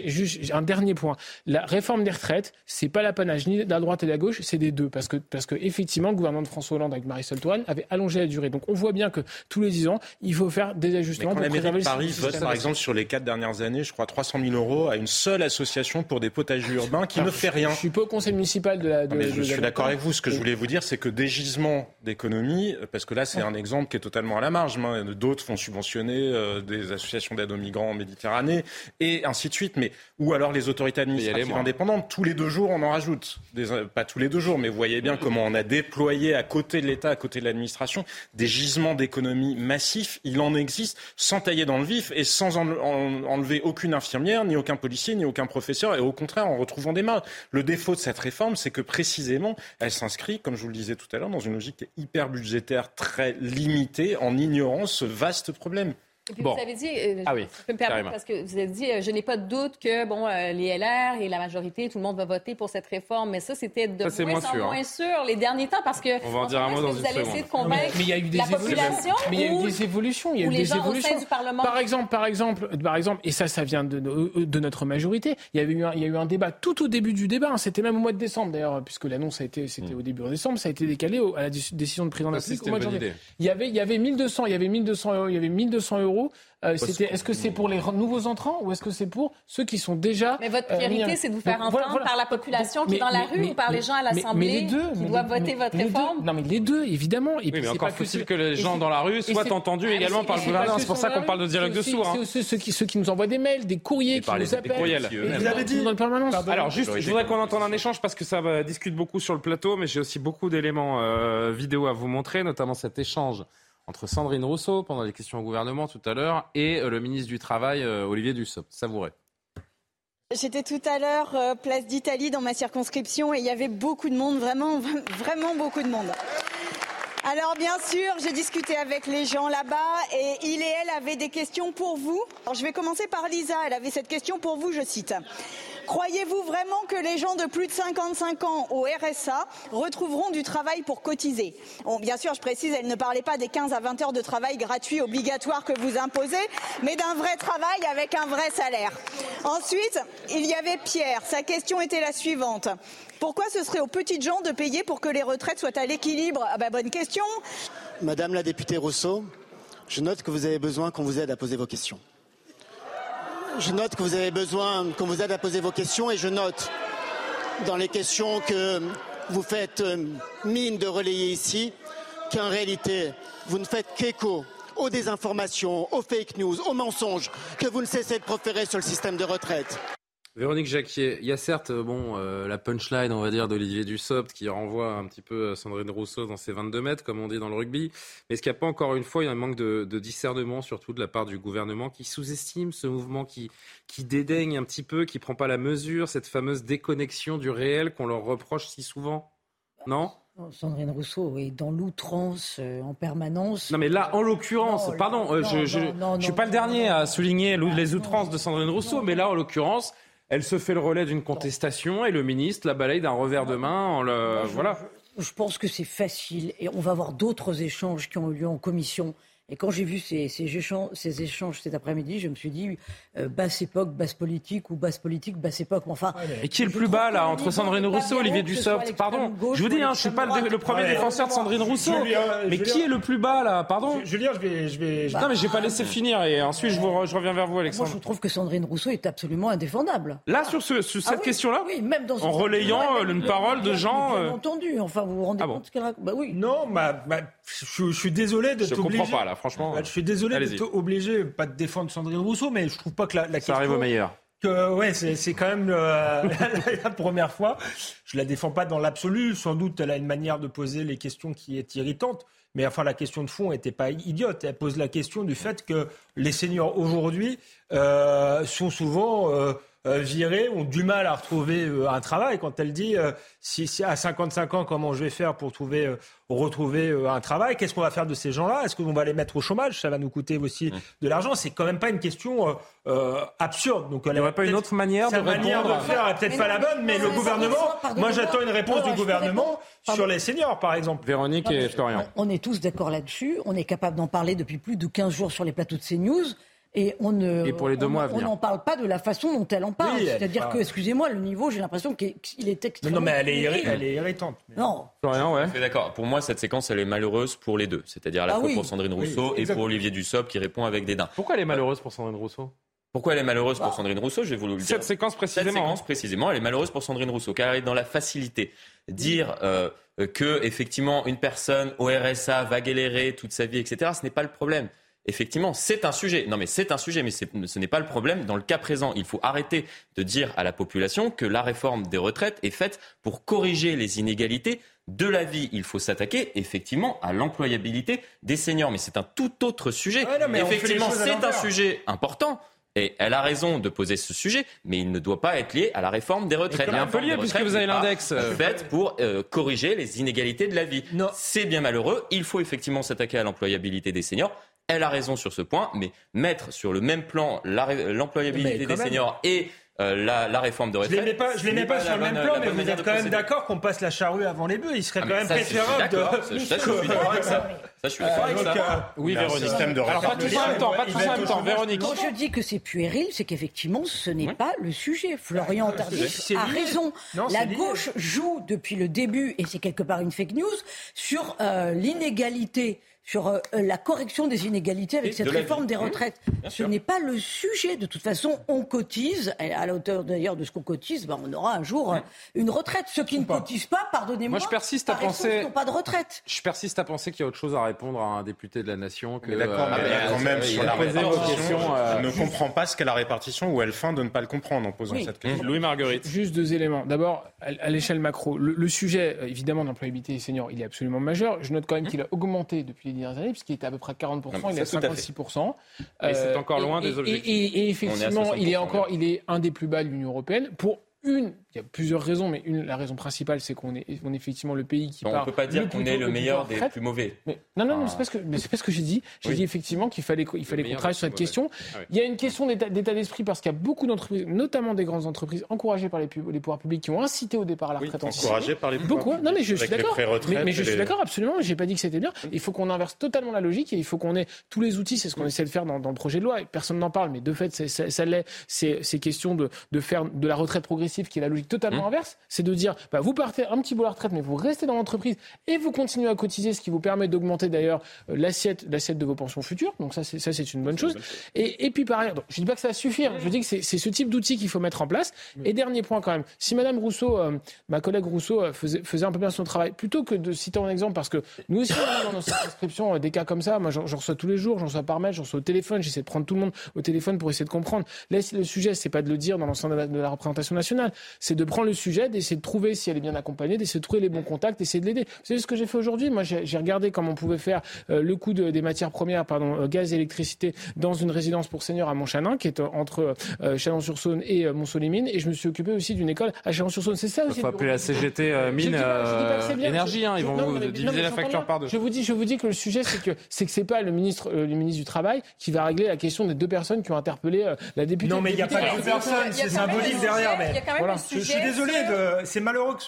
Un dernier point. La réforme des retraites, c'est pas l'apanage ni de la droite et de la gauche, c'est des deux parce que parce que effectivement, le gouvernement de François Hollande avec Marisol Touraine avait allongé la durée. Donc on voit bien que tous les 10 ans, il faut faire des ajustements. Mais quand la mairie de Paris vote, par exemple, sur les quatre dernières années, je crois 300 000 euros à une seule association pour des potagers urbains qui ne fait rien. Je suis pas au conseil municipal de la. je suis d'accord avec vous. Ce que je voulais vous dire, c'est que des gisements d'économie, parce que là, c'est un exemple qui est totalement à la marge. D'autres font subventionner euh, des associations d'aide aux migrants en Méditerranée et ainsi de suite. Mais ou alors les autorités administratives indépendantes, tous les deux jours, on en rajoute. Des, euh, pas tous les deux jours, mais vous voyez bien comment on a déployé à côté de l'État, à côté de l'administration, des gisements d'économie massif, il en existe sans tailler dans le vif et sans enlever aucune infirmière, ni aucun policier, ni aucun professeur, et au contraire en retrouvant des mains. Le défaut de cette réforme, c'est que précisément, elle s'inscrit, comme je vous le disais tout à l'heure, dans une logique hyper budgétaire très limitée, en ignorant ce vaste problème. Et puis vous avez dit, euh, ah oui, je peux me permettre, parce que vous avez dit, euh, je n'ai pas de doute que bon, euh, les LR et la majorité, tout le monde va voter pour cette réforme, mais ça, c'était de ça, moins, en sûr, moins sûr les derniers temps, parce que on va en dire un mot dans vous une allez seconde. essayer de convaincre mais il y a eu des la évolutions. population Mais il y a eu des évolutions. Il y a eu des évolutions. du Parlement? Par exemple, par exemple, par exemple, et ça, ça vient de, de, de notre majorité. Il y avait eu un, il y a eu un débat tout au début du débat. hein. C'était même au mois de décembre d'ailleurs, puisque l'annonce a été, c'était au début de décembre. Ça a été décalé au- à la déc- décision de président de la Ça, République c'était au mois de janvier. Il y avait, il y avait 1200, il y avait 1200 euros, il y avait 1200 euros. Euh, c'était, est-ce que c'est pour les nouveaux entrants ou est-ce que c'est pour ceux qui sont déjà Mais votre euh, priorité, c'est de vous faire Donc, entendre voilà, voilà. par la population qui Mais- est dans la mais- rue mais- ou par les gens à l'Assemblée les deux, qui doivent voter mais votre deux. réforme? Non, mais les deux, évidemment. Et Oui, puis mais c'est encore que faut-il que les gens dans la rue soient entendus Ah, également par le gouvernement. C'est pour ça qu'on parle de dialogue de sourds. hein. C'est ceux qui, qui nous envoient des mails, des courriers, qui nous appellent. Vous qui avez permanence. Alors juste, je voudrais qu'on entende un échange parce que ça discute beaucoup sur le plateau, mais j'ai aussi beaucoup d'éléments euh, vidéo à vous montrer, notamment cet échange entre Sandrine Rousseau pendant les questions au gouvernement tout à l'heure et euh, le ministre du Travail euh, Olivier Dussopt. Savourez. J'étais tout à l'heure euh, place d'Italie dans ma circonscription et il y avait beaucoup de monde, vraiment, vraiment beaucoup de monde. Alors bien sûr, j'ai discuté avec les gens là-bas et il et elle avaient des questions pour vous. Alors je vais commencer par Lisa, elle avait cette question pour vous, je cite. Croyez-vous vraiment que les gens de plus de 55 ans au RSA retrouveront du travail pour cotiser? Bien sûr, je précise, elle ne parlait pas des 15 à 20 heures de travail gratuit obligatoire que vous imposez, mais d'un vrai travail avec un vrai salaire. Ensuite, il y avait Pierre. Sa question était la suivante. Pourquoi ce serait aux petites gens de payer pour que les retraites soient à l'équilibre? Ah bah bonne question. Madame la députée Rousseau, je note que vous avez besoin qu'on vous aide à poser vos questions. Je note que vous avez besoin qu'on vous aide à poser vos questions et je note dans les questions que vous faites euh, mine de relayer ici qu'en réalité, vous ne faites qu'écho aux désinformations, aux fake news, aux mensonges que vous ne cessez de proférer sur le système de retraite. Véronique Jacquier, il y a certes euh, bon, euh, la punchline, on va dire, d'Olivier Dussopt qui renvoie un petit peu à Sandrine Rousseau dans ses 22 mètres, comme on dit dans le rugby. Mais est-ce qu'il n'y a pas encore une fois il y a un manque de, de discernement, surtout de la part du gouvernement, qui sous-estime ce mouvement, qui, qui dédaigne un petit peu, qui prend pas la mesure, cette fameuse déconnexion du réel qu'on leur reproche si souvent? Non? Sandrine Rousseau est dans l'outrance euh, en permanence. Non mais là, en l'occurrence, pardon, euh, non, je, je suis pas le dernier à souligner les outrances de Sandrine Rousseau, mais là, en l'occurrence, elle se fait le relais d'une contestation et le ministre la balaye d'un revers de main en le, voilà. Je pense que c'est facile et on va avoir d'autres échanges qui ont eu lieu en commission. Et quand j'ai vu ces, ces échanges, ces échanges cet après-midi, je me suis dit euh, basse époque, basse politique ou basse politique, basse époque. Mais Enfin, Et qui est le je plus bas là entre Sandrine Rousseau et Olivier Dussopt Pardon, gauche je vous ou dis, hein, je suis pas le, premier défenseur de Sandrine Rousseau. Julien, mais Julien. qui est le plus bas là Pardon Julien, je vais, je vais, je- Non mais j'ai pas laissé finir et ensuite je, vous je reviens vers vous Moi, Alexandre. je trouve que Sandrine Rousseau est absolument indéfendable. Là sur, ce, sur Ah cette oui, question-là, oui, même dans en relayant euh, une parole de gens. Bien euh, entendu. Enfin, vous vous rendez Ah compte ce qu'elle raconte? Bah oui. Non, bah, bah, je, je suis désolé d'être Je obligé. comprends pas là, franchement. Bah, je suis désolé d'être obligé, pas de défendre Sandrine Rousseau, mais je trouve pas que la, la Ça question. arrive au meilleur. Que, ouais, c'est quand même euh, la première fois. Je la défends pas dans l'absolu. Sans doute, elle a une manière de poser les questions qui est irritante. Mais enfin, la question de fond était pas idiote. Elle pose la question du fait que les seniors aujourd'hui euh, sont souvent euh, virés, ont du mal à retrouver euh, un travail. Quand elle dit euh, si, si à 55 ans, comment je vais faire pour trouver, euh, retrouver euh, un travail Qu'est-ce qu'on va faire de ces gens-là? Est-ce qu'on va les mettre au chômage? Ça va nous coûter aussi de l'argent. C'est quand même pas une question euh, euh, absurde. Donc, Il n'y aurait pas une autre manière de sa manière de répondre faire est peut-être pas non, la bonne, mais le gouvernement, moi j'attends une réponse du gouvernement répondre sur les seniors, par exemple. Véronique Non, et Florian. On est tous d'accord là-dessus. On est capable d'en parler depuis plus de 15 jours sur les plateaux de CNews. Et on ne. Et pour les deux on- mois à On venir. n'en parle pas de la façon dont elle en parle. Oui, C'est-à-dire que, excusez-moi, le niveau, j'ai l'impression qu'il est extrêmement. non, mais elle est, irri- elle est irritante. Non. Florian, ouais. D'accord. Pour moi, cette séquence, elle est malheureuse pour les deux. C'est-à-dire à la Ah fois oui. pour Sandrine Oui, Rousseau et pour Olivier Dussopt qui répond avec dédain. Pourquoi elle est malheureuse pour Sandrine Rousseau? Pourquoi elle est malheureuse Bah. pour Sandrine Rousseau? Je vais vous le dire. Cette séquence Cette précisément. séquence hein. précisément, elle est malheureuse pour Sandrine Rousseau, car elle est dans la facilité. Dire euh, que effectivement une personne au RSA va galérer toute sa vie, etc. Ce n'est pas le problème. Effectivement, c'est un sujet. Non, mais c'est un sujet, mais ce n'est pas le problème. Dans le cas présent, il faut arrêter de dire à la population que la réforme des retraites est faite pour corriger les inégalités de la vie. Il faut s'attaquer effectivement à l'employabilité des seniors. Mais c'est un tout autre sujet. effectivement, c'est un sujet important. Et elle a raison de poser ce sujet, mais il ne doit pas être lié à la réforme des retraites. Il est un peu lié puisque vous avez l'index. Faite pour euh, corriger les inégalités de la vie. C'est bien malheureux. Il faut effectivement s'attaquer à l'employabilité des seniors. Elle a raison sur ce point, mais mettre sur le même plan l'employabilité des seniors et euh, la, réforme de retraite. Je ne les mets pas, sur le même plan, mais vous êtes quand même d'accord qu'on passe la charrue avant les bœufs. Il serait ah, quand même préférable de. Ça, je suis d'accord avec ça. Ça, je suis d'accord avec ça. Oui, Véronique. Alors, pas tous en même temps, pas tous en même temps, Véronique. Quand je dis que c'est puéril, c'est qu'effectivement, ce n'est pas le sujet. Florian Tardif a raison. La gauche joue depuis le début, et c'est quelque part une fake news, sur euh, l'inégalité sur euh, la correction des inégalités avec cette réforme des retraites. Ce n'est pas le sujet. De toute façon, on cotise, à la hauteur d'ailleurs de ce qu'on cotise, ben, on aura un jour une retraite. Ceux qui ne cotisent pas, pardonnez-moi, Moi, je persiste à penser, n'ont pas de retraite. Je persiste à penser qu'il y a autre chose à répondre à un député de la nation que. D'accord, mais euh, quand même sur la répartition, euh, ne comprend pas ce qu'est la répartition ou elle feint de ne pas le comprendre en posant cette question. Louis Marguerite. Juste deux éléments. D'abord, à l'échelle macro, le, sujet évidemment d'employabilité des seniors, il est absolument majeur. Je note quand même mmh. qu'il a augmenté depuis les dernières années, puisqu'il était à peu près 40%, il est à 56%. Et c'est encore loin des objectifs. Et, effectivement, il est encore, il est un des plus bas de l'Union européenne. Pour une, il y a plusieurs raisons, mais une, la raison principale, c'est qu'on est, on est effectivement le pays qui On ne peut pas dire qu'on est le meilleur des plus mauvais. Mais, non, non, non, c'est pas ce que, c'est pas ce que j'ai dit. J'ai dit effectivement qu'il fallait, il fallait qu'on travaille sur cette question. Ah il y a une question d'état, d'esprit parce qu'il y a beaucoup d'entreprises, notamment des grandes entreprises, encouragées par les, les pouvoirs publics, qui ont incité au départ à la retraite oui, Encouragées par les pouvoirs beaucoup, Non, mais je suis d'accord. Mais, je suis d'accord absolument. J'ai pas dit que c'était bien. Il faut qu'on inverse totalement la logique et il faut qu'on ait tous les outils. C'est ce qu'on essaie de faire dans, le projet de loi. Personne n'en parle, mais de fait, ça l'est. C'est question de, de faire de la retraite progressive qui est la logique totalement mmh. inverse. C'est de dire, bah, vous partez un petit bout à la retraite, mais vous restez dans l'entreprise et vous continuez à cotiser, ce qui vous permet d'augmenter d'ailleurs euh, l'assiette, l'assiette de vos pensions futures. Donc ça, c'est, ça, c'est une bonne chose. Et, et, puis par ailleurs, donc, je dis pas que ça va suffire. Je dis que c'est, ce type d'outil qu'il faut mettre en place. Et dernier point quand même, si Madame Rousseau, euh, ma collègue Rousseau, euh, faisait, faisait un peu bien son travail, plutôt que de citer un exemple, parce que nous aussi, on a dans nos circonscriptions des cas comme ça. Moi, j'en, reçois tous les jours, j'en reçois par mail, j'en reçois au téléphone. J'essaie de prendre tout le monde au téléphone pour essayer de comprendre. Là, le sujet, c'est pas de le dire dans l'ensemble de, de la représentation nationale, c'est de prendre le sujet, d'essayer de trouver si elle est bien accompagnée, d'essayer de trouver les bons contacts, d'essayer de l'aider. Vous savez ce que j'ai fait aujourd'hui? Moi, j'ai regardé comment on pouvait faire euh, le coût des matières premières, pardon, euh, gaz et électricité, dans une résidence pour seniors à Montchanin, qui est euh, entre Chalon-sur-Saône et Mont-Solimine. Et je me suis occupé aussi d'une école à Chalon-sur-Saône. C'est ça aussi. Il faut appeler la CGT mine énergie. Hein, ils vont diviser la facture par deux. Je vous dis, je vous dis que le sujet, c'est que c'est que c'est pas le ministre, le ministre du travail qui va régler la question des deux personnes qui ont interpellé la députée. Non, mais il n'y a pas deux personnes, c'est symbolique derrière. Je suis désolé, c'est malheureux que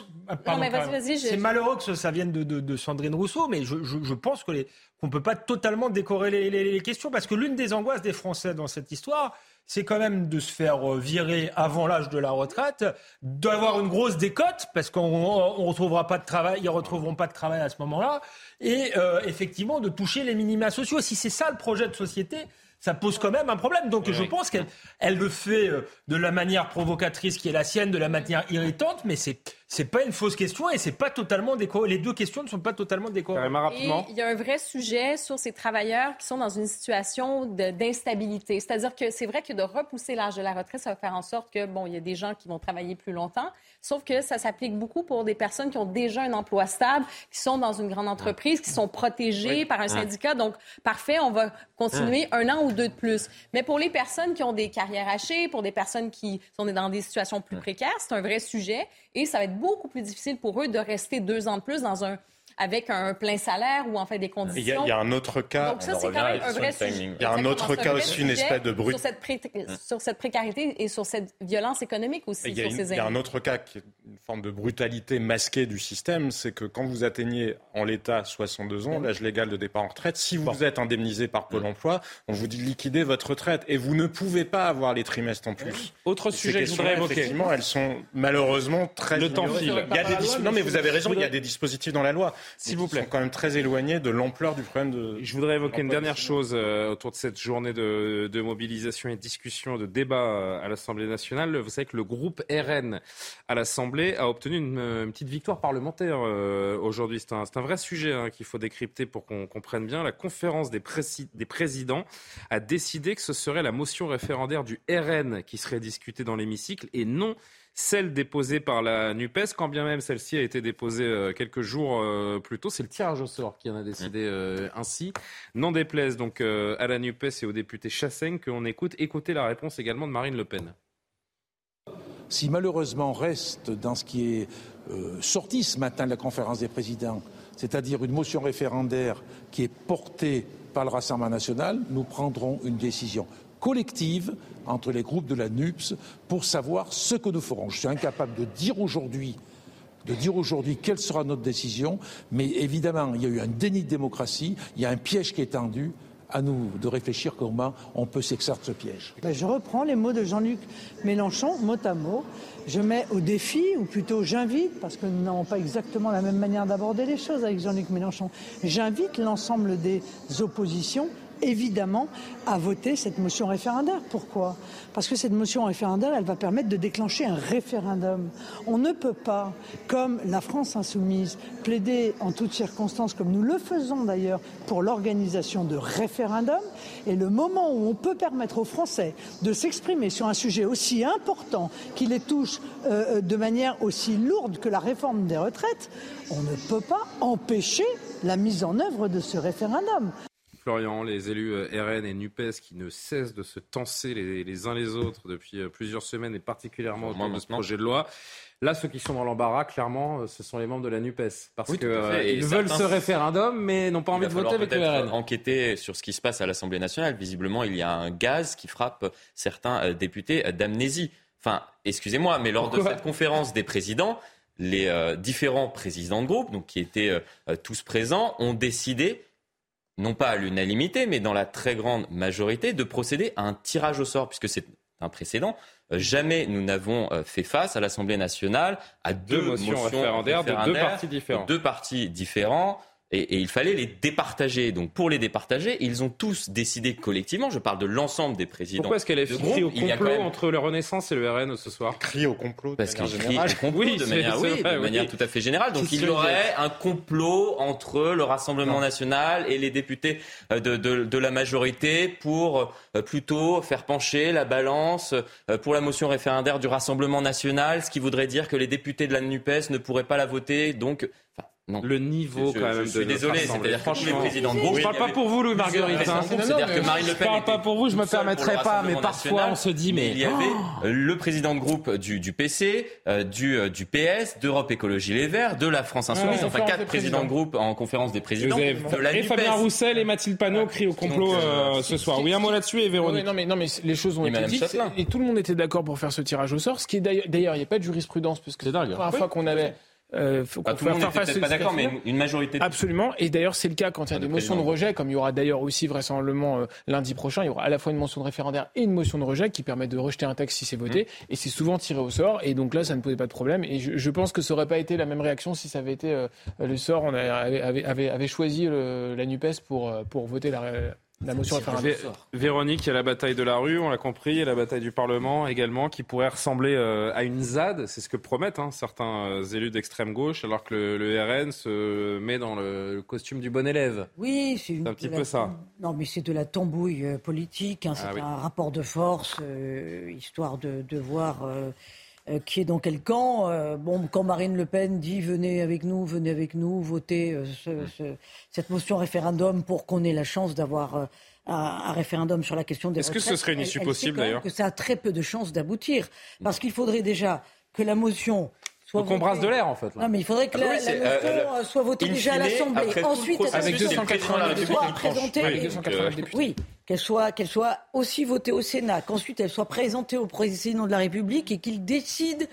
c'est malheureux que ça vienne de, Sandrine Rousseau, mais je, pense qu'on ne peut pas totalement décorréler les, questions, parce que l'une des angoisses des Français dans cette histoire, c'est quand même de se faire euh, virer avant l'âge de la retraite, d'avoir une grosse décote, parce qu'on ne retrouvera pas de travail, ils retrouveront pas de travail à ce moment-là, et euh, effectivement de toucher les minima sociaux. Si c'est ça le projet de société, ça pose quand même un problème. Donc je pense qu'elle elle le fait euh, de la manière provocatrice qui est la sienne, de la manière irritante, mais c'est c'est pas une fausse question et c'est pas totalement décoré. Les deux questions ne sont pas totalement décorées. Il y a un vrai sujet sur ces travailleurs qui sont dans une situation d'instabilité. C'est-à-dire que c'est vrai que de repousser l'âge de la retraite, ça va faire en sorte que bon, il y a des gens qui vont travailler plus longtemps. Sauf que ça s'applique beaucoup pour des personnes qui ont déjà un emploi stable, qui sont dans une grande entreprise, qui sont protégées par un syndicat. Donc, parfait, on va continuer un an ou deux de plus. Mais pour les personnes qui ont des carrières hachées, pour des personnes qui sont dans des situations plus précaires, c'est un vrai sujet. Et ça va être beaucoup plus difficile pour eux de rester deux ans de plus dans un avec un plein salaire ou en fait des conditions. Il y a, un autre cas. Donc ça, c'est quand même un vrai sujet. Il y a un autre cas aussi, une espèce de brut. Sur cette, sur cette, précarité et sur cette violence économique aussi. Il y a, il y a un autre cas qui est une forme de brutalité masquée du système, c'est que quand vous atteignez en l'état 62 ans, l'âge légal de départ en retraite, si vous êtes indemnisé par Pôle emploi, on vous dit de liquider votre retraite et vous ne pouvez pas avoir les trimestres en plus. Autre sujet que je voudrais évoquer. Effectivement, elles sont malheureusement très. Le temps file. Il y a des Non, mais vous avez raison, il y a des dispositifs dans la loi. S'il vous plaît. Sont quand même très éloignés de l'ampleur du problème de. Je voudrais évoquer une dernière chose euh, autour de cette journée de, de, mobilisation et de discussion, de débat euh, à l'Assemblée nationale. Vous savez que le groupe RN à l'Assemblée a obtenu une, une petite victoire parlementaire euh, aujourd'hui. C'est un, un, vrai sujet hein, qu'il faut décrypter pour qu'on comprenne bien. La conférence des, des présidents a décidé que ce serait la motion référendaire du RN qui serait discutée dans l'hémicycle et non celle déposée par la NUPES, quand bien même celle-ci a été déposée euh, quelques jours euh, plus tôt. C'est le tirage au sort qui en a décidé euh, ainsi. N'en déplaise donc à la NUPES et au député Chassaigne qu'on écoute. Écoutez la réponse également de Marine Le Pen. Si malheureusement reste dans ce qui est sorti ce matin de la conférence des présidents, c'est-à-dire une motion référendaire qui est portée par le Rassemblement national, nous prendrons une décision collective entre les groupes de la NUPS pour savoir ce que nous ferons. Je suis incapable de dire aujourd'hui de dire aujourd'hui quelle sera notre décision, mais évidemment, il y a eu un déni de démocratie, il y a un piège qui est tendu. À nous de réfléchir comment on peut s'extraire de ce piège. Ben, je reprends les mots de Jean-Luc Mélenchon, mot à mot. Je mets au défi, ou plutôt j'invite, parce que nous n'avons pas exactement la même manière d'aborder les choses avec Jean-Luc Mélenchon, j'invite l'ensemble des oppositions évidemment à voter cette motion référendaire. Pourquoi? Parce que cette motion référendaire, elle va permettre de déclencher un référendum. On ne peut pas, comme la France insoumise, plaider en toutes circonstances, comme nous le faisons d'ailleurs, pour l'organisation de référendums. Et le moment où on peut permettre aux Français de s'exprimer sur un sujet aussi important qui les touche euh, de manière aussi lourde que la réforme des retraites, on ne peut pas empêcher la mise en œuvre de ce référendum les élus euh, RN et NUPES qui ne cessent de se tenser les, uns les autres depuis euh, plusieurs semaines et particulièrement autour de ce projet de loi. Là, ceux qui sont dans l'embarras, clairement, euh, ce sont les membres de la NUPES. Parce qu'ils veulent ce référendum, mais n'ont pas envie de voter avec le RN. enquêter sur ce qui se passe à l'Assemblée nationale. Visiblement, il y a un gaz qui frappe certains députés d'amnésie. Enfin, excusez-moi, mais lors de cette conférence des présidents, les différents présidents de groupe, donc qui étaient tous présents, ont décidé non pas à l'unanimité, mais dans la très grande majorité, de procéder à un tirage au sort, puisque c'est un précédent. Euh, jamais nous n'avons euh, fait face à l'Assemblée nationale à deux, motions, référendaires, de deux partis différents. deux partis différents et, il fallait les départager. Donc pour les départager, ils ont tous décidé collectivement, je parle de l'ensemble des présidents. Pourquoi est-ce qu'elle est crie au complot entre le Renaissance et le RN ce soir Crie au complot Parce qu'il crie au complot de, manière, oui, de manière tout à fait générale. Donc il y aurait un complot entre le Rassemblement national et les députés euh, de, de, de, la majorité pour euh, plutôt faire pencher la balance euh, pour la motion référendaire du Rassemblement national, ce qui voudrait dire que les députés de la NUPES ne pourraient pas la voter. Donc, le niveau, quand même. Je suis désolé, c'est-à-dire que les présidents de groupe. Je parle pas pour vous, Louis Marguerite. C'est-à-dire que Marine Le Pen. Je parle pas pour vous, je me permettrai pas, mais parfois on se dit, mais. Il y avait oh le président de groupe du, du PC, euh, du, euh, du PS, d'Europe Écologie Les Verts, de la France Insoumise, enfin quatre présidents de groupe en conférence des présidents. De la et Fabien Roussel et Mathilde Panot crient au complot euh, ce soir. Oui, un mot là-dessus et Véronique. Non, mais, non, mais les choses ont été dites et tout le monde était d'accord pour faire ce tirage au sort. Ce qui est d'ailleurs, il n'y a pas de jurisprudence, puisque c'est la première fois qu'on avait euh, faut bah, tout le monde n'est pas d'accord, mais une majorité. Absolument. Et d'ailleurs, c'est le cas quand il y a des motions de rejet, comme il y aura d'ailleurs aussi vraisemblablement euh, lundi prochain, il y aura à la fois une motion de référendaire et une motion de rejet qui permet de rejeter un texte si c'est voté. Mmh. Et c'est souvent tiré au sort. Et donc là, ça ne posait pas de problème. Et je, je pense que ça aurait pas été la même réaction si ça avait été euh, le sort. On avait, avait, avait choisi le, la Nupes pour pour voter la la motion Véronique, il y a la bataille de la rue, on l'a compris, il y a la bataille du Parlement également, qui pourrait ressembler euh, à une ZAD, c'est ce que promettent hein, certains euh, élus d'extrême gauche, alors que le, RN se met dans le, costume du bon élève. Oui, c'est un petit peu ça. Non, mais c'est de la tambouille euh, politique, hein, c'est ah un rapport de force, histoire de, de voir euh, qui est dans quel camp. Euh, bon, quand Marine Le Pen dit venez avec nous, venez avec nous, votez euh, ce, cette motion référendum pour qu'on ait la chance d'avoir un, référendum sur la question des Est-ce que ce serait une issue possible d'ailleurs Que ça a très peu de chances d'aboutir, parce qu'il faudrait déjà que la motion Soit Donc on brasse de l'air en fait. Là. Non mais il faudrait que ah la, motion soit votée déjà à l'Assemblée. Ensuite, avec 280 députés. Oui, qu'elle soit, qu'elle soit aussi votée au Sénat, qu'ensuite elle soit présentée au président de la République et qu'il décide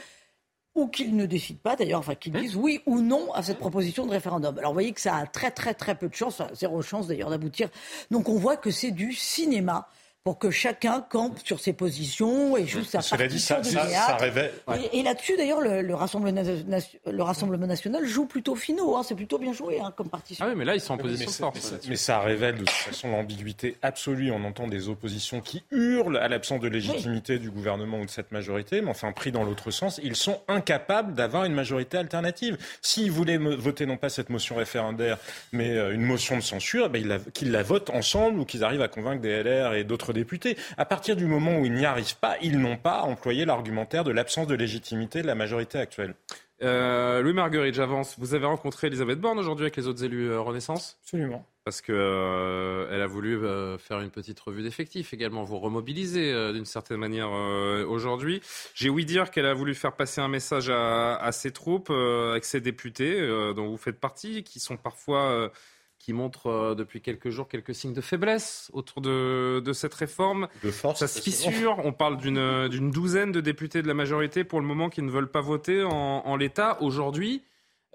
ou qu'il ne décide pas d'ailleurs, enfin qu'il dise oui ou non à cette proposition de référendum. Alors vous voyez que ça a très très très peu de chance, zéro chance d'ailleurs d'aboutir. Donc on voit que c'est du cinéma pour que chacun campe sur ses positions et joue sa Cela dit, ça, révèle. Et, et là-dessus, d'ailleurs, le, le Rassemblement, nation- le Rassemblement national joue plutôt finaux. hein. C'est plutôt bien joué hein, comme partition. Ah oui, mais là, ils sont en position force. mais Mais ça révèle de toute façon l'ambiguïté absolue. On entend des oppositions qui hurlent à l'absence de légitimité du gouvernement ou de cette majorité, mais enfin pris dans l'autre sens, ils sont incapables d'avoir une majorité alternative. S'ils voulaient voter non pas cette motion référendaire, mais euh, une motion de censure, ben, ils la- qu'ils la votent ensemble ou qu'ils arrivent à convaincre des LR et d'autres députés. À partir du moment où ils n'y arrivent pas, ils n'ont pas employé l'argumentaire de l'absence de légitimité de la majorité actuelle. Euh, Louis Marguerite, j'avance. Vous avez rencontré Elisabeth Borne aujourd'hui avec les autres élus euh, Renaissance? Absolument. Parce que euh, elle a voulu euh, faire une petite revue d'effectifs également, vous remobiliser euh, d'une certaine manière euh, aujourd'hui. J'ai ouï dire qu'elle a voulu faire passer un message à, à ses troupes, euh, avec ses députés, euh, dont vous faites partie, qui sont parfois euh, qui montrent euh, depuis quelques jours quelques signes de faiblesse autour de, de cette réforme. De force. Ça se fissure. On parle d'une douzaine de députés de la majorité pour le moment qui ne veulent pas voter en, en l'état. Aujourd'hui,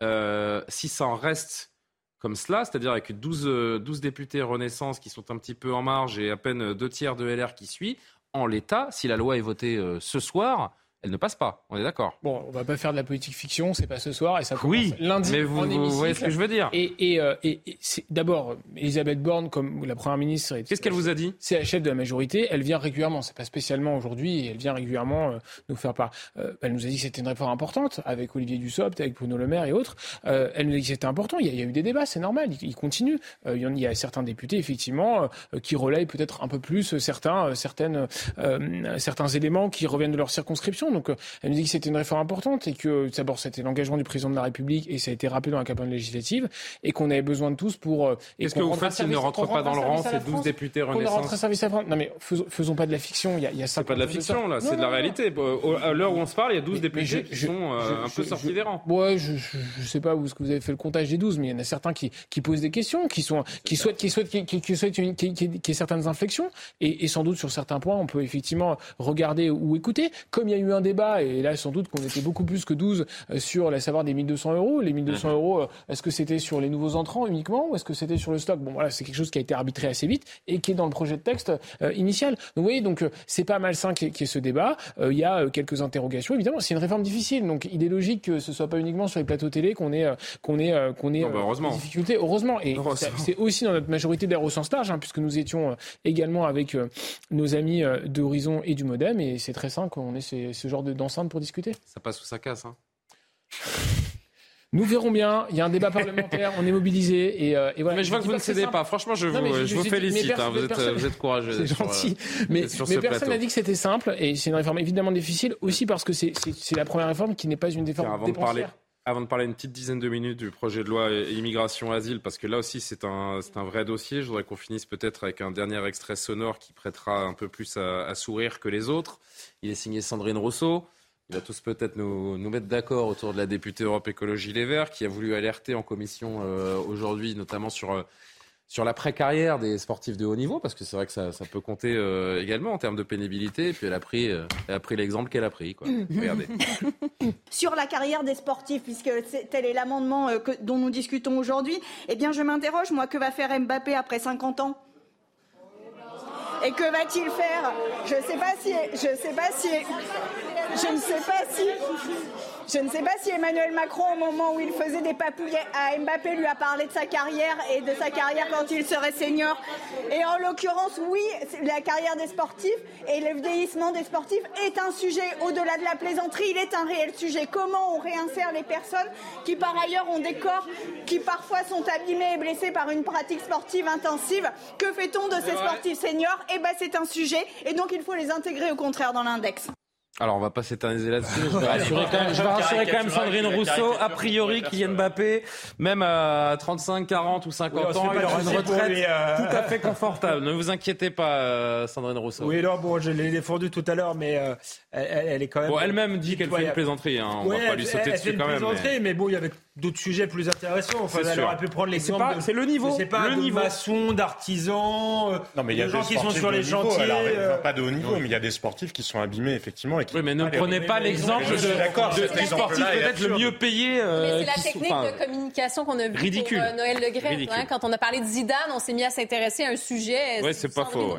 euh, si ça en reste comme cela, c'est-à-dire avec 12, euh, 12 députés Renaissance qui sont un petit peu en marge et à peine deux tiers de LR qui suit, en l'état, si la loi est votée euh, ce soir, elle ne passe pas. On est d'accord Bon, on va pas faire de la politique fiction, c'est pas ce soir et ça commence Oui, lundi mais vous- en vous voyez ce que je veux dire. Et, et, euh, et- et d'abord Elisabeth Borne comme la première ministre. Qu'est-ce qu'elle vous a dit? C'est la chef de la majorité. Elle vient régulièrement. C'est pas spécialement aujourd'hui. Elle vient régulièrement euh, nous faire part. Euh, elle nous a dit que c'était une réforme importante avec Olivier Dussopt, avec Bruno Le Maire et autres. Euh, elle nous a dit que c'était important. Il y, a, il y a eu des débats, c'est normal. Il, il continue. Il y en- il y a certains députés effectivement qui relayent peut-être un peu plus certains, certaines, certains éléments qui reviennent de leur circonscription. Donc euh, elle nous dit que c'était une réforme importante et que d'abord c'était l'engagement du président de la République et ça a été rappelé dans la campagne législative et qu'on avait besoin de tous pour. euh, et Qu'est-ce qu'on que vous faites s'ils ne rentrent qu'on pas dans le rang, ces 12 France, députés Renaissance service à France. Non mais faisons, pas de la fiction. Il y a, il y a C'est pas de la 50 fiction, là, c'est de la réalité. À l'heure où on se parle, il y a 12 députés je- qui je- sont euh, je- un peu sortis des rangs. Ouais, je, sais pas où est-ce que vous avez fait le comptage des 12, mais il y en a certains qui, qui posent des questions, qui sont, qui souhaitent, qui souhaitent, qui, qui- qui souhaitent une- qui- qui- certaines inflexions. Et, et sans doute sur certains points, on peut effectivement regarder ou écouter. Comme il y a eu un débat, et là sans doute qu'on était beaucoup plus que 12 euh, sur la savoir des 1200 euros. Les 1200 euros, euh, est-ce que c'était sur les nouveaux entrants uniquement ou est-ce que c'était sur le stock? Bon voilà, c'est quelque chose qui a été arbitré assez vite et qui est dans le projet de texte euh, initial. Donc vous voyez, donc c'est pas malsain qu'il y ait- ce débat. Euh, Il y a quelques interrogations. Évidemment, c'est une réforme difficile, donc il est logique que ce soit pas uniquement sur les plateaux télé qu'on ait qu'on ait qu'on ait Non, bah, heureusement. des difficultés. Heureusement, et c'est aussi dans notre majorité d'air au sens large, hein, puisque nous étions également avec nos amis euh, de Horizon et du Modem, et c'est très simple qu'on ait ces- ce genre de- d'enceinte pour discuter? Ça passe ou ça casse. Hein. Nous verrons bien. Il y a un débat parlementaire, on est mobilisé et, euh, et voilà. Mais je vois que vous ne cédez pas. Franchement, je Non, vous, je vous félicite. hein. Vous, êtes, personne- vous êtes courageux. C'est sur, gentil. euh, Mais, sur mais ce personne n'a dit que c'était simple et c'est une réforme évidemment difficile aussi parce que c'est- la première réforme qui n'est pas une réforme avant de parler, dépensière. Avant de parler une petite dizaine de minutes du projet de loi immigration asile, parce que là aussi c'est un un vrai dossier. Je voudrais qu'on finisse peut-être avec un dernier extrait sonore qui prêtera un peu plus à, à sourire que les autres. Il est signé Sandrine Rousseau. Il va tous peut-être nous, nous mettre d'accord autour de la députée Europe Écologie Les Verts, qui a voulu alerter en commission euh, aujourd'hui, notamment sur euh, sur la pré-carrière des sportifs de haut niveau, parce que c'est vrai que ça, ça peut compter euh, également en termes de pénibilité. Et puis elle a pris, euh, elle a pris l'exemple qu'elle a pris. Quoi. Regardez. sur la carrière des sportifs, puisque c'est- tel est l'amendement euh, que- dont nous discutons aujourd'hui, eh bien, je m'interroge, moi, que va faire Mbappé après 50 ans? Et que va-t-il faire? Je ne sais pas si, je sais pas si, je ne sais pas si, je ne sais pas si Emmanuel Macron, au moment où il faisait des papouilles à Mbappé, lui a parlé de sa carrière et de sa carrière quand il serait senior. Et en l'occurrence, oui, la carrière des sportifs et le vieillissement des sportifs est un sujet au-delà de la plaisanterie. Il est un réel sujet. Comment on réinsère les personnes qui, par ailleurs, ont des corps qui parfois sont abîmés et blessés par une pratique sportive intensive? Que fait-on de ces sportifs seniors? Eh ben, c'est un sujet, et donc il faut les intégrer au contraire dans l'index. Alors, on va pas s'éterniser là-dessus. Je vais rassurer quand même, je vais rassurer quand même Sandrine Rousseau. A priori, Kylian Mbappé, même à 35, 40 ou 50 Oui, on se ans, il aura une retraite euh. tout à fait confortable. Ne vous inquiétez pas, euh, Sandrine Rousseau. Oui, non, bon, je l'ai défendu tout à l'heure, mais euh, elle, elle est quand même. Bon, elle-même dit qu'elle fait une plaisanterie. Hein. On Ouais, va pas lui elle- sauter elle fait dessus une quand même. mais... bon, il y avait d'autres sujets plus intéressants. Enfin, C'est elle aurait pu prendre C'est l'exemple. c'est le niveau, sais pas, le de niveau. maçons, d'artisans, euh, Non, mais il y a de des gens qui sont sur les niveau. chantiers. Alors, euh, pas de haut niveau, mais il y a des sportifs qui sont abîmés, effectivement. Et qui Oui, mais ne Ah, prenez pas l'exemple de, de- du sportif peut-être le mieux payé. euh, Mais c'est la technique enfin, de communication qu'on a vue ridicule. pour euh, Noël Le hein. quand on a parlé de Zidane, on s'est mis à s'intéresser à un sujet. Ouais, c'est pas faux.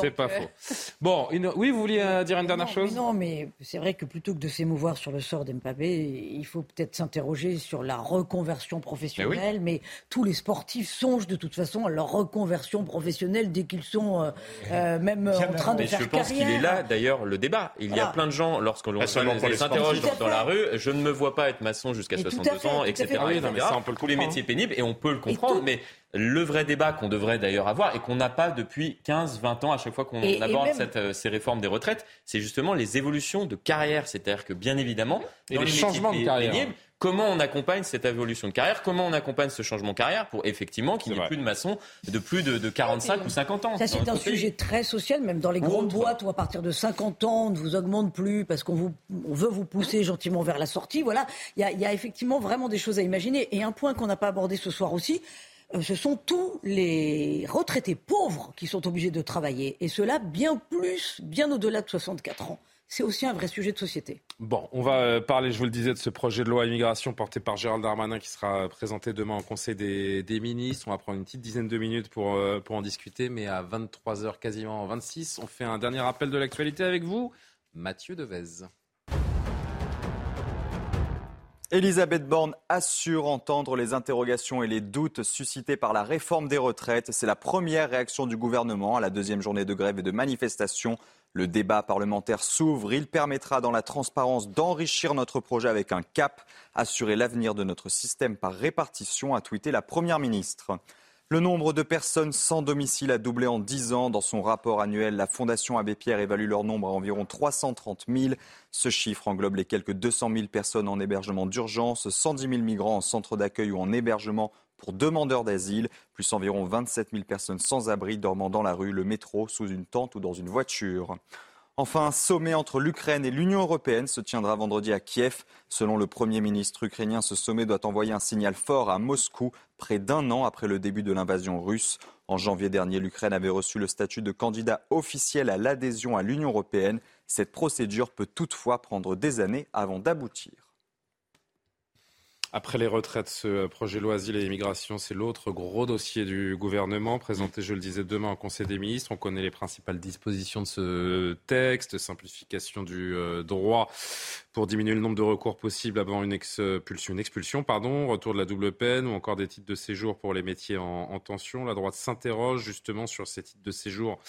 C'est pas euh, faux. Bon, oui, vous vouliez dire une dernière chose? Non, mais c'est vrai que plutôt que de s'émouvoir sur le sort d'Mbappé, il faut peut-être s'interroger sur la reconversion professionnelle. Mais, tous les sportifs songent de toute façon à leur reconversion professionnelle dès qu'ils sont euh, euh, même euh, en train de Mais faire je pense qu'il carrière. est là, d'ailleurs, le débat. Il y a plein de gens, lorsqu'on s'interroge dans, dans la rue, je ne me vois pas être maçon jusqu'à Et tout à 62 fait, ans, etc. fait. Oui, non, mais etc. ça, on peut le Tous les métiers pénibles, et on peut le comprendre, mais le vrai débat qu'on devrait d'ailleurs avoir, et qu'on n'a pas depuis 15, 20 ans à chaque fois qu'on aborde même- cette, euh, ces réformes des retraites, c'est justement les évolutions de carrière. C'est-à-dire que, bien évidemment, Et dans les changements de carrière. pénibles, Comment on accompagne cette évolution de carrière Comment on accompagne ce changement de carrière pour effectivement qu'il n'y ait plus de maçons de plus de, de 45 ou 50 ans Ça, c'est un sujet très social, même dans les Ou grandes autre. boîtes où à partir de 50 ans, on ne vous augmente plus parce qu'on vous, on veut vous pousser gentiment vers la sortie. Voilà, il y y a effectivement vraiment des choses à imaginer. Et un point qu'on n'a pas abordé ce soir aussi, euh, ce sont tous les retraités pauvres qui sont obligés de travailler. Et cela bien plus, bien au-delà de 64 ans. C'est aussi un vrai sujet de société. Bon, on va euh, parler, je vous le disais, de ce projet de loi immigration porté par Gérald Darmanin qui sera présenté demain au Conseil des, ministres. On va prendre une petite dizaine de minutes pour, euh, pour en discuter, mais à 23h quasiment 26, on fait un dernier rappel de l'actualité avec vous, Mathieu Devez. Elisabeth Borne assure entendre les interrogations et les doutes suscités par la réforme des retraites. C'est la première réaction du gouvernement à la deuxième journée de grève et de manifestation. Le débat parlementaire s'ouvre. Il permettra dans la transparence d'enrichir notre projet avec un cap, assurer l'avenir de notre système par répartition, a tweeté la Première ministre. Le nombre de personnes sans domicile a doublé en 10 ans. Dans son rapport annuel, la Fondation Abbé Pierre évalue leur nombre à environ 330 000. Ce chiffre englobe les quelques 200 000 personnes en hébergement d'urgence, 110 000 migrants en centre d'accueil ou en hébergement pour demandeurs d'asile, plus environ 27 000 personnes sans abri dormant dans la rue, le métro, sous une tente ou dans une voiture. Enfin, un sommet entre l'Ukraine et l'Union européenne se tiendra vendredi à Kiev. Selon le Premier ministre ukrainien, ce sommet doit envoyer un signal fort à Moscou, près d'un an après le début de l'invasion russe. En janvier dernier, l'Ukraine avait reçu le statut de candidat officiel à l'adhésion à l'Union européenne. Cette procédure peut toutefois prendre des années avant d'aboutir. Après les retraites, ce projet de loi asile et immigration, c'est l'autre gros dossier du gouvernement, présenté, je le disais, demain au Conseil des ministres. On connaît les principales dispositions de ce texte, simplification du euh, droit pour diminuer le nombre de recours possibles avant une expulsion, pardon, retour de la double peine ou encore des titres de séjour pour les métiers en tension. La droite s'interroge justement sur ces titres de séjour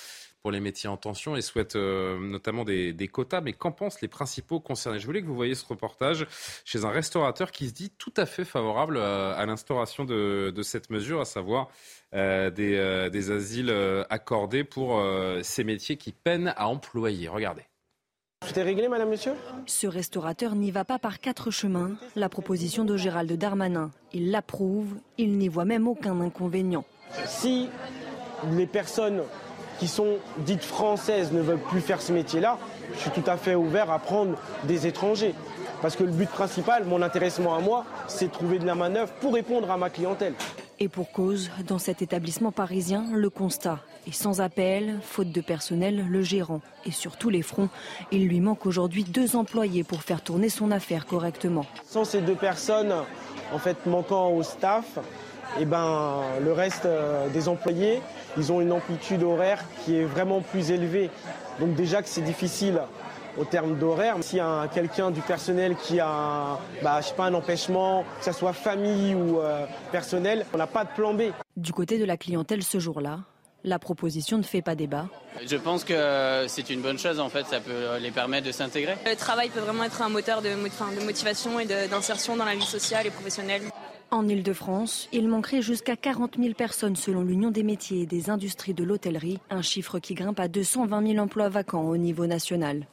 pour les métiers en tension et souhaite euh, notamment des, des, quotas. Mais qu'en pensent les principaux concernés? Je voulais que vous voyiez ce reportage chez un restaurateur qui se dit tout à fait favorable à, à l'instauration de, de, cette mesure, à savoir euh, des, euh, des, asiles accordés pour euh, ces métiers qui peinent à employer. Regardez. Tout est réglé, madame, monsieur? Ce restaurateur n'y va pas par quatre chemins. La proposition de Gérald Darmanin, il l'approuve, il n'y voit même aucun inconvénient. Si les personnes qui sont dites françaises ne veulent plus faire ce métier-là, je suis tout à fait ouvert à prendre des étrangers. Parce que le but principal, mon intéressement à moi, c'est de trouver de la manœuvre pour répondre à ma clientèle. Et pour cause, dans cet établissement parisien, le constat est sans appel, faute de personnel, le gérant. Et sur tous les fronts, il lui manque aujourd'hui deux employés pour faire tourner son affaire correctement. Sans ces deux personnes, en fait, manquant au staff, et ben, le reste euh, des employés, ils ont une amplitude horaire qui est vraiment plus élevée. Donc déjà que c'est difficile au terme d'horaire. S'il y a quelqu'un du personnel qui a bah, je sais pas, un empêchement, que ce soit famille ou euh, personnel, on n'a pas de plan B. Du côté de la clientèle ce jour-là, la proposition ne fait pas débat. Je pense que c'est une bonne chose en fait, ça peut les permettre de s'intégrer. Le travail peut vraiment être un moteur de, de motivation et d'insertion dans la vie sociale et professionnelle. En Ile-de-France, il manquerait jusqu'à 40 000 personnes selon l'Union des métiers et des industries de l'hôtellerie, un chiffre qui grimpe à 220 000 emplois vacants au niveau national.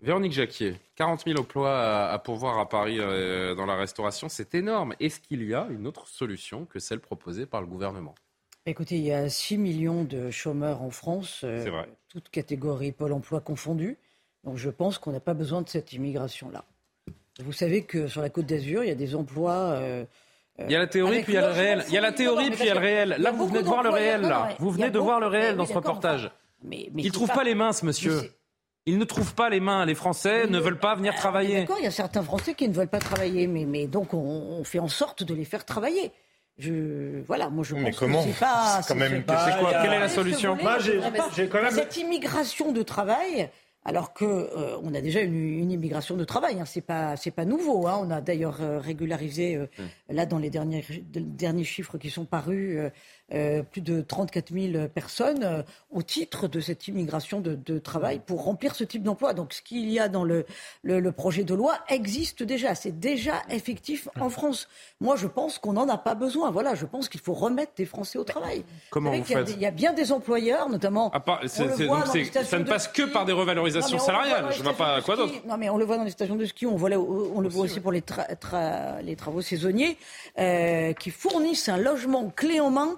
Véronique Jacquier, 40 000 emplois à, pourvoir à Paris euh, dans la restauration, c'est énorme. Est-ce qu'il y a une autre solution que celle proposée par le gouvernement? Écoutez, il y a 6 millions de chômeurs en France, euh, toutes catégories Pôle emploi confondues. Donc je pense qu'on n'a pas besoin de cette immigration-là. Vous savez que sur la Côte d'Azur, il y a des emplois. euh, Il y a la théorie, puis il y a le réel. Il y a la théorie, puis il y a le réel. Là, vous venez de voir le réel, là. Vous venez de voir le réel dans ce reportage. Mais, Il ne trouve pas les mains, ce monsieur. Il ne trouve pas les mains. Les Français ne veulent pas venir travailler. D'accord, il y a certains Français qui ne veulent pas travailler, mais, mais donc on, on fait en sorte de les faire travailler. Je, voilà, moi je Mais pense comment que pas. Quand même- pas- quoi il y a- Quelle est la solution Moi, j'ai quand même- Cette immigration de travail, alors que euh, on a déjà une, une immigration de travail, hein, c'est pas c'est pas nouveau. hein. on a d'ailleurs euh, régularisé euh, là dans les derniers de- derniers chiffres qui sont parus. plus de 34 000 personnes au titre de cette immigration de, de travail pour remplir ce type d'emploi. Donc ce qu'il y a dans le, le, le projet de loi existe déjà, c'est déjà effectif en France. Moi je pense qu'on n'en a pas besoin. Voilà, je pense qu'il faut remettre des Français au travail. Comment vous y a Il y a bien des employeurs, notamment. On le voit dans les ça ne passe que par des revalorisations salariales. Je ne vois pas quoi d'autre. Non, mais on le voit dans les stations de ski, on, voit là- on le voit aussi pour les, tra- tra- les travaux saisonniers, euh, qui fournissent un logement clé en main.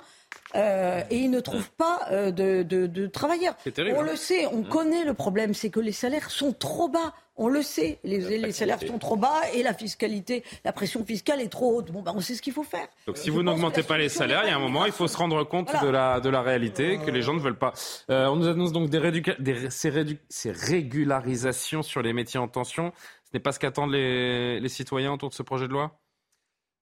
euh, et ils ne trouvent pas euh, de, de- de travailleurs. Terrible, On hein. le sait, on connaît le problème, c'est que les salaires sont trop bas. On le sait, les, les salaires sont trop bas et la fiscalité, la pression fiscale est trop haute. Bon, ben, on sait ce qu'il faut faire. Donc si vous n'augmentez pas les salaires, il y a un moment, il faut se rendre compte de, la, de la réalité que les gens ne veulent pas. Euh, on nous annonce donc des, réduca- des ces, rédu- ces régularisations sur les métiers en tension. Ce n'est pas ce qu'attendent les, les citoyens autour de ce projet de loi?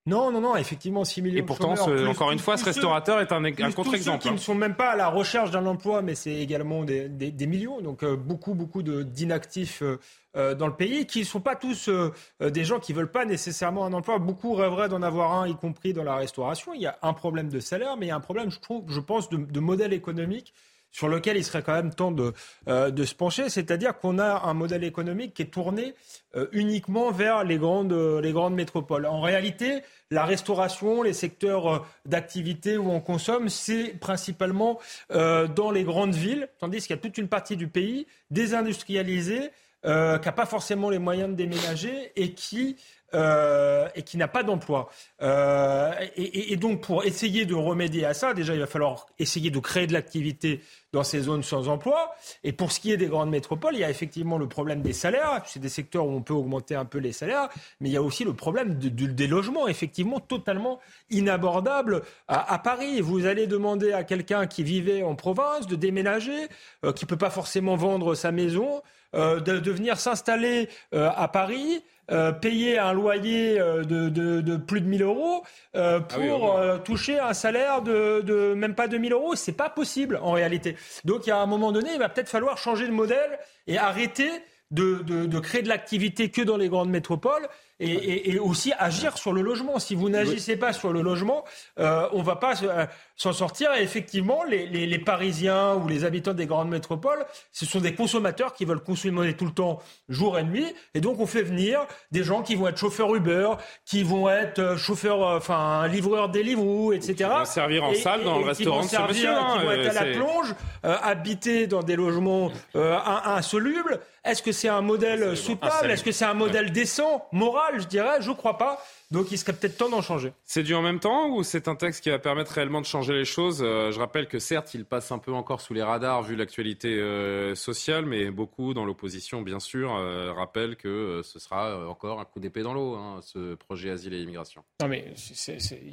Non, non, non, effectivement, 6 millions Et de pourtant, chômeurs, ce- plus- encore une fois, ce ceux- restaurateur est un, contre-exemple. ceux qui hein. ne sont même pas à la recherche d'un emploi, mais c'est également des, des- des millions. Donc euh, beaucoup, beaucoup d'inactifs euh, euh, dans le pays, qui ne sont pas tous euh, des gens qui veulent pas nécessairement un emploi. Beaucoup rêveraient d'en avoir un, y compris dans la restauration. Il y a un problème de salaire, mais il y a un problème, je trouve, je pense, de, de modèle économique sur lequel il serait quand même temps de, euh, de se pencher, c'est-à-dire qu'on a un modèle économique qui est tourné euh, uniquement vers les grandes, euh, les grandes métropoles. En réalité, la restauration, les secteurs d'activité où on consomme, c'est principalement dans les grandes villes, tandis qu'il y a toute une partie du pays désindustrialisée, qui n'a pas forcément les moyens de déménager et qui euh, et qui n'a pas d'emploi. Euh, et, et- donc, pour essayer de remédier à ça, déjà, il va falloir essayer de créer de l'activité dans ces zones sans emploi. Et pour ce qui est des grandes métropoles, il y a effectivement le problème des salaires. C'est des secteurs où on peut augmenter un peu les salaires, mais il y a aussi le problème de- de- des logements, effectivement, totalement inabordables à, à Paris. Vous allez demander à quelqu'un qui vivait en province de déménager, euh, qui peut pas forcément vendre sa maison, euh, de, de venir s'installer euh, à Paris. Euh, payer un loyer euh, de, de- de plus de 1000 euros euh, Ah oui, pour euh, toucher un salaire de, de même pas 2000 euros, c'est pas possible en réalité. Donc il y a un moment donné, il va peut-être falloir changer de modèle et arrêter de, de- de créer de l'activité que dans les grandes métropoles et, et- et aussi agir sur le logement. Si vous n'agissez pas sur le logement, euh, on va pas euh, s'en sortir. Et effectivement, les, les- les Parisiens ou les habitants des grandes métropoles, ce sont des consommateurs qui veulent consommer tout le temps, jour et nuit. Et donc, on fait venir des gens qui vont être chauffeurs Uber, qui vont être euh, chauffeurs, enfin, livreurs Deliveroo, etc. Qui vont servir en salle dans le restaurant monsieur, hein, Qui vont être à la plonge, euh, habiter dans des logements euh, in- insolubles. Est-ce que c'est un modèle soutenable Insalubre. Est-ce que c'est un modèle décent, moral, je dirais Je crois pas. Donc il serait peut-être temps d'en changer. C'est dû en même temps ou c'est un texte qui va permettre réellement de changer les choses Euh, Je rappelle que certes, il passe un peu encore sous les radars vu l'actualité euh, sociale, mais beaucoup dans l'opposition, bien sûr, euh, rappellent que ce sera encore un coup d'épée dans l'eau, hein, ce projet asile et immigration. Non, mais c'est- c'est-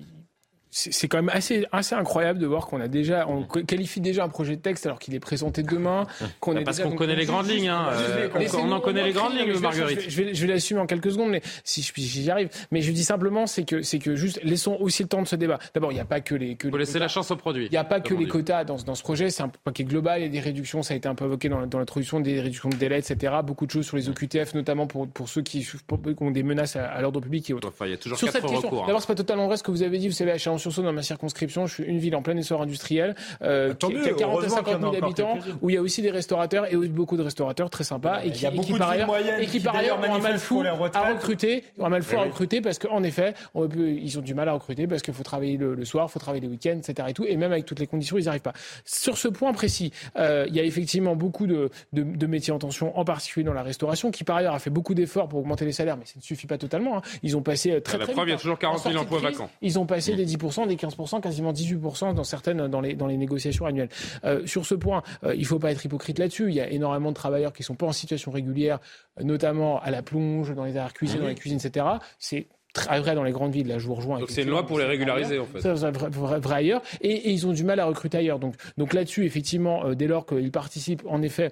c'est quand même assez, assez incroyable de voir qu'on a déjà, on qualifie déjà un projet de texte alors qu'il est présenté demain. Qu'on Bah, parce qu'on connaît les grandes lignes, hein, euh, on- en connaît les grandes lignes, mais je vais- Marguerite. Je vais, je vais l'assumer en quelques secondes, mais si je- j'y arrive. Mais je dis simplement, c'est que, c'est que juste laissons aussi le temps de ce débat. D'abord, il n'y a pas que les. Que les laisser quotas. la chance au produit. Il n'y a pas que les quotas dans, ce- dans ce projet, c'est un paquet global, il y a des réductions, ça a été un peu évoqué dans, dans l'introduction, des réductions de délai, etc. Beaucoup de choses sur les OQTF, notamment pour, pour ceux qui, souffrent- pour- qui ont des menaces à, à l'ordre public et autres. Enfin, il y a toujours Sur quatre recours. hein. d'abord, c'est pas totalement vrai ce que vous avez dit. Vous savez, à Chalon-sur-Saône, dans ma circonscription, je suis une ville en plein essor industriel, euh, Tant qui, mieux, qui a 40 à heureusement 50 qu'il y en a 000 encore habitants, où il y a aussi des restaurateurs et aussi beaucoup de restaurateurs très sympas et qui, y a et qui par ailleurs, et qui qui par ailleurs ont un mal fou à recruter, ont un mal fou Eh à oui. recruter parce qu'en effet, on peut- ils ont du mal à recruter parce qu'il faut travailler le, le soir, il faut travailler les week-ends, etc. Et tout, et même avec toutes les conditions, ils n'y arrivent pas. Sur ce point précis, euh, il y a effectivement beaucoup de, de- de métiers en tension, en particulier dans la restauration, qui par ailleurs a fait beaucoup d'efforts pour augmenter les salaires, mais ça ne suffit pas totalement. hein. Ils ont passé euh, très La très preuve, vite, il y a toujours hein. 40 000 En sortie de emplois vacants. Ils ont passé des 10% 10%, des 15%, quasiment 18% dans certaines dans les, dans les négociations annuelles. Euh, sur ce point, euh, il ne faut pas être hypocrite là-dessus. Il y a énormément de travailleurs qui ne sont pas en situation régulière, notamment à la plonge, dans les arrières cuisines, dans les cuisines, etc. C'est très vrai dans les grandes villes. Là, je vous rejoins. Donc c'est une loi pour les régulariser, en fait. C'est vrai, vrai- vrai ailleurs. Et, et ils ont du mal à recruter ailleurs. Donc, donc là-dessus, effectivement, euh, dès lors qu'ils participent, en effet,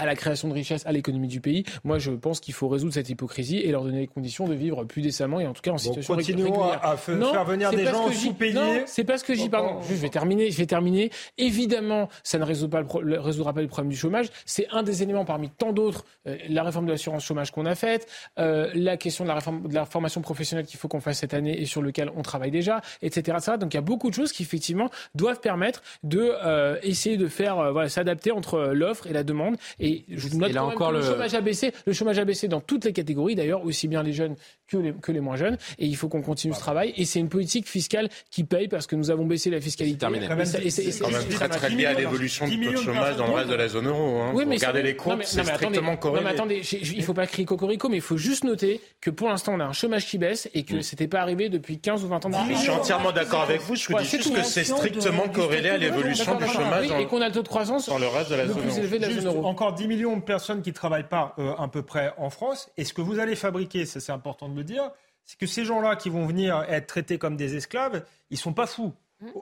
à la création de richesse, à l'économie du pays. Moi, je pense qu'il faut résoudre cette hypocrisie et leur donner les conditions de vivre plus décemment et en tout cas en situation rég- continuons régulière. à- à fa- Non, faire venir des gens sous-payés. C'est pas ce que j'y pardon. Je vais terminer. Je vais terminer. Évidemment, ça ne résout pas le résoudra pas le problème du chômage. C'est un des éléments parmi tant d'autres. euh, la réforme de l'assurance chômage qu'on a faite, euh, la question de la réforme de la formation professionnelle qu'il faut qu'on fasse cette année et sur lequel on travaille déjà, etc., etc. Donc il y a beaucoup de choses qui effectivement doivent permettre de euh, essayer de faire voilà, s'adapter entre l'offre et la demande. Et je note Et là quand même encore, que le... le- chômage a baissé. Le chômage a baissé dans toutes les catégories d'ailleurs, aussi bien les jeunes que les, que les moins jeunes. Et il faut qu'on continue ce travail. Et c'est une politique fiscale qui paye parce que nous avons baissé la fiscalité. terminé. C'est- quand même très très lié à l'évolution du taux de chômage dans le reste de la zone euro. Hein. Oui, mais regardez c'est- les non, mais- c'est non, mais strictement non, corrélé. mais attendez, j'ai- j'ai- il faut pas crier cocorico, mais il faut juste noter que pour l'instant, on a un chômage qui baisse et que c'était pas arrivé depuis 15 ou 20 ans. Je suis entièrement d'accord avec vous. Je vous dis juste que c'est strictement corrélé à l'évolution du chômage et qu'on a le taux de croissance dans le reste de la zone euro. Élevé de la Juste zone euro. encore 10 millions de personnes qui ne travaillent pas euh, à peu près en France. Et ce que vous allez fabriquer, ça c'est important de le dire, c'est que ces gens-là qui vont venir être traités comme des esclaves, ils sont pas fous.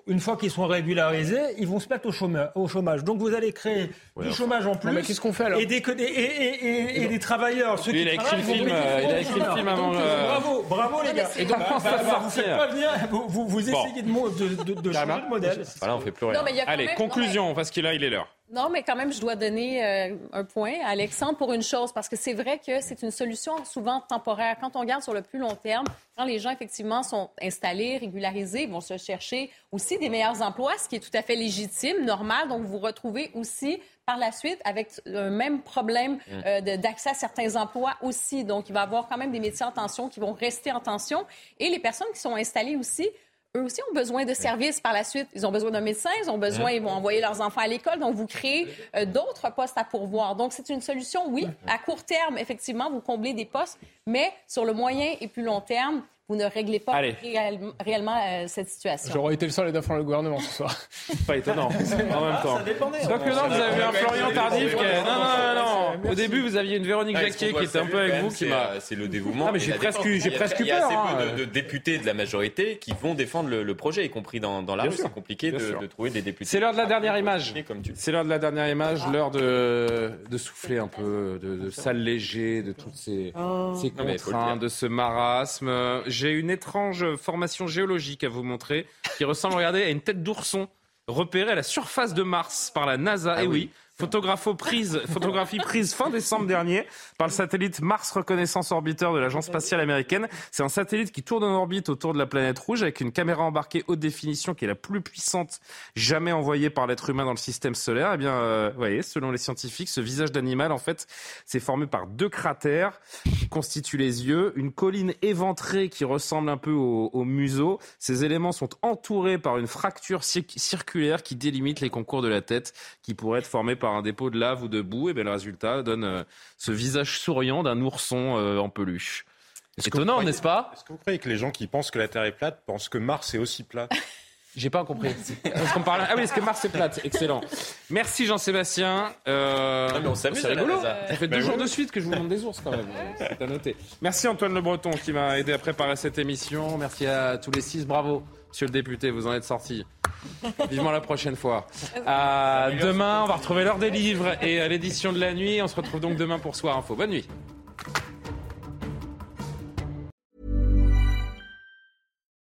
Une fois qu'ils sont régularisés, ils vont se mettre au chômage. Au chômage. Donc vous allez créer du chômage en plus. mais qu'est-ce qu'on fait, alors Et des, et, et, et, et des travailleurs. Ceux qui il a écrit le travaillent, film, euh, il a écrit le film avant, euh, Bravo, bravo les gars. Et donc, Bah, bah, va vous faites pas venir, vous, vous, vous Bon. essayez de, de, de, de changer de modèle. Voilà, on fait plus rien. Non, mais il y a quand Allez, même- conclusion, parce qu'il là, il est l'heure. Non, mais quand même, je dois donner euh, un point à Alexandre pour une chose, parce que c'est vrai que c'est une solution souvent temporaire. Quand on regarde sur le plus long terme, quand les gens, effectivement, sont installés, régularisés, vont se chercher aussi des meilleurs emplois, ce qui est tout à fait légitime, normal. Donc, vous vous retrouvez aussi par la suite avec le même problème euh, de- d'accès à certains emplois aussi. Donc, il va y avoir quand même des métiers en tension qui vont rester en tension. Et les personnes qui sont installées aussi, eux aussi ont besoin de services par la suite. Ils ont besoin d'un médecin, ils ont besoin, ils vont envoyer leurs enfants à l'école. Donc, vous créez euh, d'autres postes à pourvoir. Donc, c'est une solution, oui. À court terme, effectivement, vous comblez des postes, mais sur le moyen et plus long terme, vous ne réglez pas Allez. réel- réellement euh, cette situation. J'aurais été le seul à défendre le gouvernement ce soir. Pas étonnant. en même temps. dépendait. Quoique non, vous avez eu un Florian Tardif qui est... Non, non, non. Au début, vous aviez une Véronique Ah, qu'on qui était un peu avec vous, qui même, m'a... c'est, le dévouement. Ah, mais j'ai presque j'ai Il y a- presque Il y a peur, assez hein. peu de, de députés de la majorité qui vont défendre le, projet, y compris dans, dans la rue. C'est compliqué de, trouver des députés. C'est l'heure de la dernière image. Comme tu C'est l'heure de la dernière image, l'heure de, de souffler un peu, de, de s'alléger de toutes ces, ces faut le contraintes, de ce marasme. J'ai une étrange formation géologique à vous montrer qui ressemble, regardez, à une tête d'ourson repérée à la surface de Mars par la NASA. Et oui. Photographie prise fin décembre dernier par le satellite Mars Reconnaissance Orbiteur de l'Agence spatiale américaine. C'est un satellite qui tourne en orbite autour de la planète rouge avec une caméra embarquée haute définition qui est la plus puissante jamais envoyée par l'être humain dans le système solaire. Eh bien, euh, vous voyez, selon les scientifiques, ce visage d'animal, en fait, c'est formé par deux cratères qui constituent les yeux, une colline éventrée qui ressemble un peu au, au museau. Ces éléments sont entourés par une fracture cir- circulaire qui délimite les concours de la tête, qui pourrait être formée par un dépôt de lave ou de boue. Et bien, le résultat donne euh, ce visage souriant d'un ourson euh, en peluche. C'est étonnant, n'est-ce pas? Est-ce que vous croyez que les gens qui pensent que la Terre est plate pensent que Mars est aussi plat? J'ai pas compris. Parce qu'on parle- Ah oui, est-ce que Mars est plate? Excellent. Merci Jean-Sébastien. Euh, Ah, mais on s'amuse c'est rigolo. Ça fait Bah deux jours de suite que je vous montre des ours quand même. C'est à noter. Merci Antoine Le Breton qui m'a aidé à préparer cette émission. Merci à tous les six. Bravo, monsieur le député, vous en êtes sortis. Vivement la prochaine fois. À demain, on va retrouver l'heure des livres et euh, l'édition de la nuit. On se retrouve donc demain pour Soir Info. Bonne nuit.